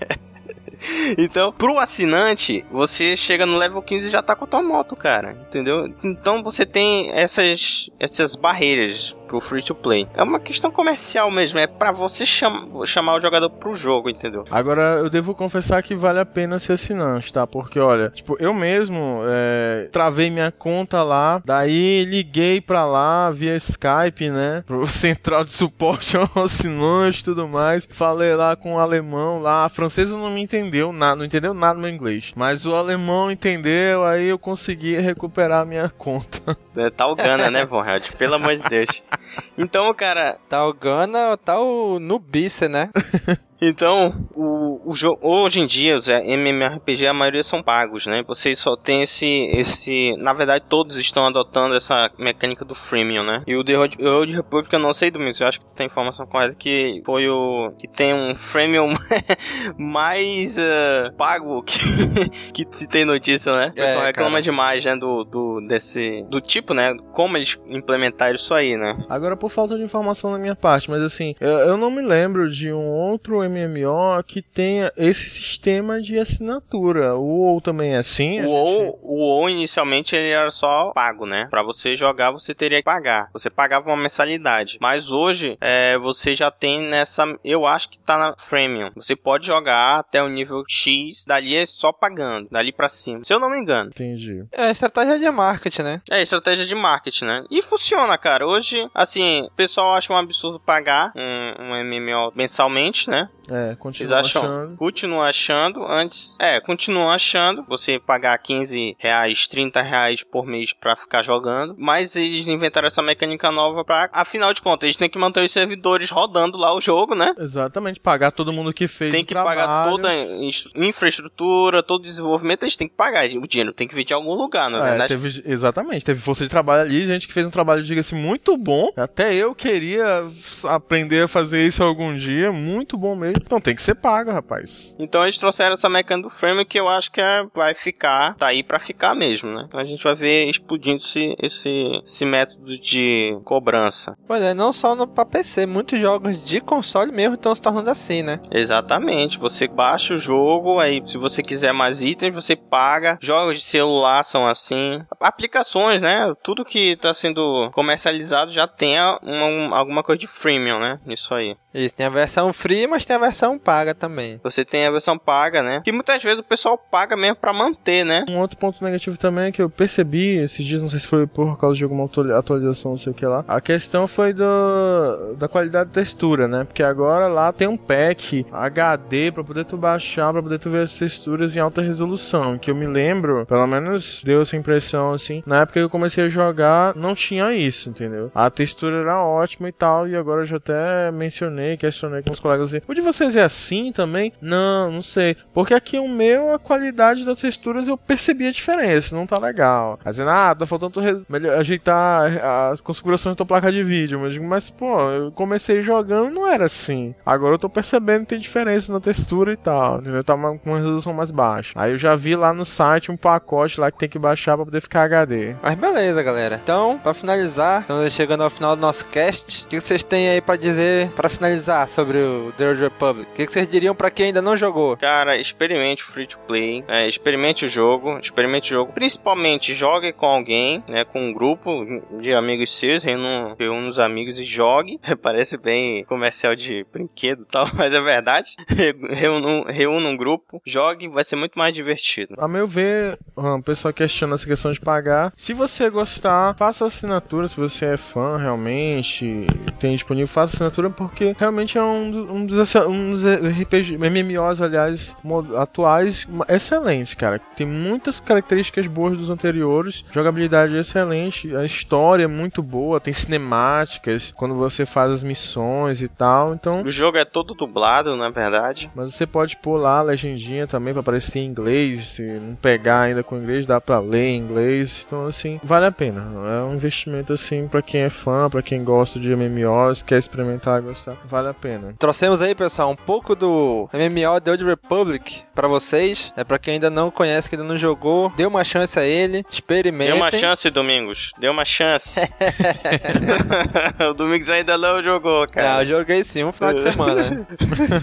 [laughs] Então, pro assinante, você chega no level 15 e já tá com a tua moto, cara. Entendeu? Então você tem essas, essas barreiras pro free to play. É uma questão comercial mesmo, é pra você cham chamar o jogador pro jogo, entendeu? Agora, eu devo confessar que vale a pena ser assinante, tá? Porque, olha, tipo, eu mesmo é, travei minha conta lá, daí liguei pra lá via Skype, né? [laughs] Pro central de suporte ao assinante e tudo mais. Falei lá com o alemão lá. A francesa não me entendeu, nada, não entendeu nada no meu inglês. Mas o alemão entendeu, aí eu consegui recuperar a minha [laughs] conta. É tal Gana, né, Von Held? Pelo amor de Deus. [laughs] Então, cara, Tá o Gana ou tá o Nubice, né? [laughs] Então, o, o jogo hoje em dia, os MMORPG, a maioria são pagos, né? Vocês só tem esse, esse, na verdade, todos estão adotando essa mecânica do freemium, né? E o The Old, The Old Republic eu não sei do mesmo, eu acho que tem informação correta que foi o que tem um freemium [laughs] mais eh, pago que, [laughs] que se tem notícia, né? O pessoal É, reclama cara. demais, né, do, do desse do tipo, né? Como eles implementaram isso aí, né? Agora, por falta de informação da minha parte, mas assim, eu, eu não me lembro de um outro MMO que tenha esse sistema de assinatura. O WoW também é assim? O gente- WoW, o WoW inicialmente ele era só pago, né? Pra você jogar você teria que pagar. Você pagava uma mensalidade. Mas hoje é, você já tem nessa. Eu acho que tá na Freemium. Você pode jogar até o nível X. Dali é só pagando. Dali pra cima. Se eu não me engano. Entendi. É estratégia de marketing, né? É estratégia de marketing, né? E funciona, cara. Hoje, assim, o pessoal acha um absurdo pagar um, um MMO mensalmente, né? É, continua acham? achando. Continua achando antes. É, continua achando. Você pagar 15 reais, 30 reais por mês pra ficar jogando. Mas eles inventaram essa mecânica nova pra. Afinal de contas, eles têm que manter os servidores rodando lá o jogo, né? Exatamente, pagar todo mundo que fez Tem que trabalho. pagar toda a infraestrutura, todo o desenvolvimento, eles têm que pagar. O dinheiro tem que vir de algum lugar, não é, É, verdade? teve, exatamente, teve força de trabalho ali, gente que fez um trabalho, diga-se, muito bom. Até eu queria aprender a fazer isso algum dia, muito bom mesmo. Então tem que ser pago, rapaz. Então eles trouxeram essa mecânica do frame que eu acho que é, vai ficar, tá aí pra ficar mesmo, né? Então a gente vai ver explodindo esse, esse, esse método de cobrança. Pois é, não só no pra PC, muitos jogos de console mesmo estão se tornando assim, né? Exatamente, você baixa o jogo, aí se você quiser mais itens, você paga. Jogos de celular são assim. Aplicações, né? Tudo que tá sendo comercializado já tem uma- um- alguma coisa de freemium, né? Isso aí. Isso, tem a versão free, mas tem a versão paga também. Você tem a versão paga, né? Que muitas vezes o pessoal paga mesmo pra manter, né? Um outro ponto negativo também é que eu percebi esses dias, não sei se foi por causa de alguma atuali- atualização, não sei o que lá. A questão foi do, da qualidade da textura, né? Porque agora lá tem um pack HD pra poder tu baixar, pra poder tu ver as texturas em alta resolução. Que eu me lembro, pelo menos deu essa impressão assim. Na época que eu comecei a jogar, não tinha isso, entendeu? A textura era ótima e tal, e agora eu já até mencionei, questionei com os colegas assim. O de vocês é assim também? Não, não sei. Porque aqui o meu, a qualidade das texturas eu percebi a diferença, não tá legal. Aí dizendo, ah, tá faltando res- melhor ajeitar as configurações da tua placa de vídeo. Mas mas pô, eu comecei jogando não era assim. Agora eu tô percebendo que tem diferença na textura e tal, entendeu? Tá uma- com uma resolução mais baixa. Aí eu já vi lá no site um pacote lá que tem que baixar pra poder ficar HD. Mas beleza, galera. Então, pra finalizar, estamos chegando ao final do nosso cast. O que vocês têm aí pra dizer pra finalizar sobre o The Old Republic? O que vocês diriam pra quem ainda não jogou? Cara, experimente o free to play, é, experimente o jogo, experimente o jogo. Principalmente jogue com alguém, né? Com um grupo de amigos seus, reúna, reúna os amigos e jogue. [laughs] Parece bem comercial de brinquedo e tal, [laughs] mas é verdade. Reúna, um- reúna um grupo, jogue, vai ser muito mais divertido. A meu ver, o pessoal questiona essa questão de pagar. Se você gostar, faça assinatura. Se você é fã realmente, tem disponível, faça assinatura, porque realmente é um, um dos, uns RPG, MMOs, aliás, atuais, excelentes, cara. Tem muitas características boas dos anteriores, jogabilidade excelente, a história é muito boa, tem cinemáticas quando você faz as missões e tal, então... O jogo é todo dublado, na verdade. Mas você pode pôr lá a legendinha também pra aparecer em inglês. Se não pegar ainda com inglês, dá pra ler em inglês. Então, assim, vale a pena. É um investimento, assim, pra quem é fã, pra quem gosta de MMOs, quer experimentar e gostar. Vale a pena. Trouxemos aí, pessoal, um pouco do MMO The Old Republic pra vocês. É pra quem ainda não conhece, que ainda não jogou, dê uma chance a ele, experimentem. Deu uma chance, Domingos. Deu uma chance. [laughs] [laughs] o Domingos ainda não jogou, Ah, cara. eu joguei sim, um final de semana.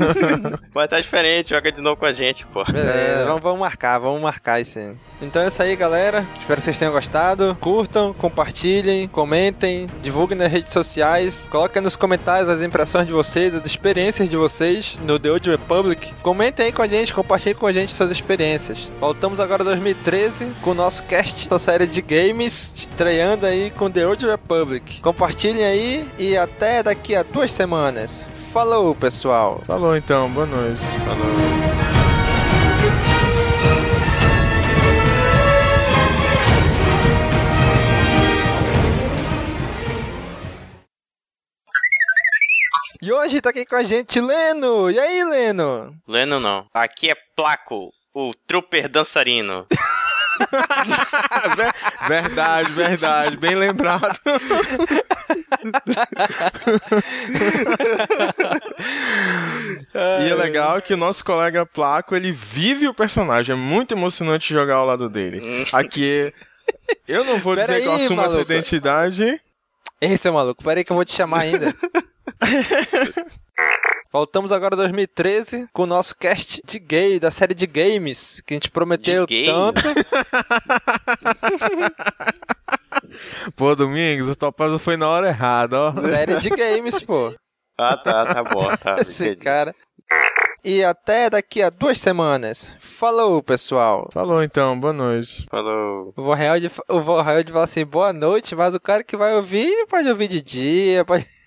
[laughs] Mas tá diferente, joga de novo com a gente, pô. Beleza, vamos, vamos marcar, vamos marcar isso aí. Então é isso aí, galera. Espero que vocês tenham gostado. Curtam, compartilhem, comentem, divulguem nas redes sociais. Coloquem nos comentários as impressões de vocês, as experiências de vocês no The Old Republic. Comentem aí com a gente, compartilhem com a gente suas experiências. Voltamos agora em 2013 com o nosso cast da série de games, estreando aí com The Old Republic. Compartilhem aí e até daqui a duas semanas. Falou, pessoal! Falou então, boa noite. E hoje tá aqui com a gente Leno. E aí, Leno? Leno não. Aqui é Placo, o trooper dançarino. Ver- [laughs] verdade, verdade. Bem lembrado. E é legal que o nosso colega Placo, ele vive o personagem. É muito emocionante jogar ao lado dele. Aqui, eu não vou Pera dizer que eu aí, assumo essa maluco. identidade. Ei, seu maluco, peraí que eu vou te chamar ainda. Voltamos agora em 2013 com o nosso cast de gay, da série de games, que a gente prometeu De tanto. [laughs] Pô, Domingos, o Topaz foi na hora errada, ó. série de games, pô. Ah, tá, tá bom, tá. [laughs] Esse entendi. cara. E até daqui a duas semanas. Falou, pessoal. Falou então, boa noite. Falou. O Vorreald, o Vorreald fala assim, boa noite, mas o cara que vai ouvir pode ouvir de dia, pode...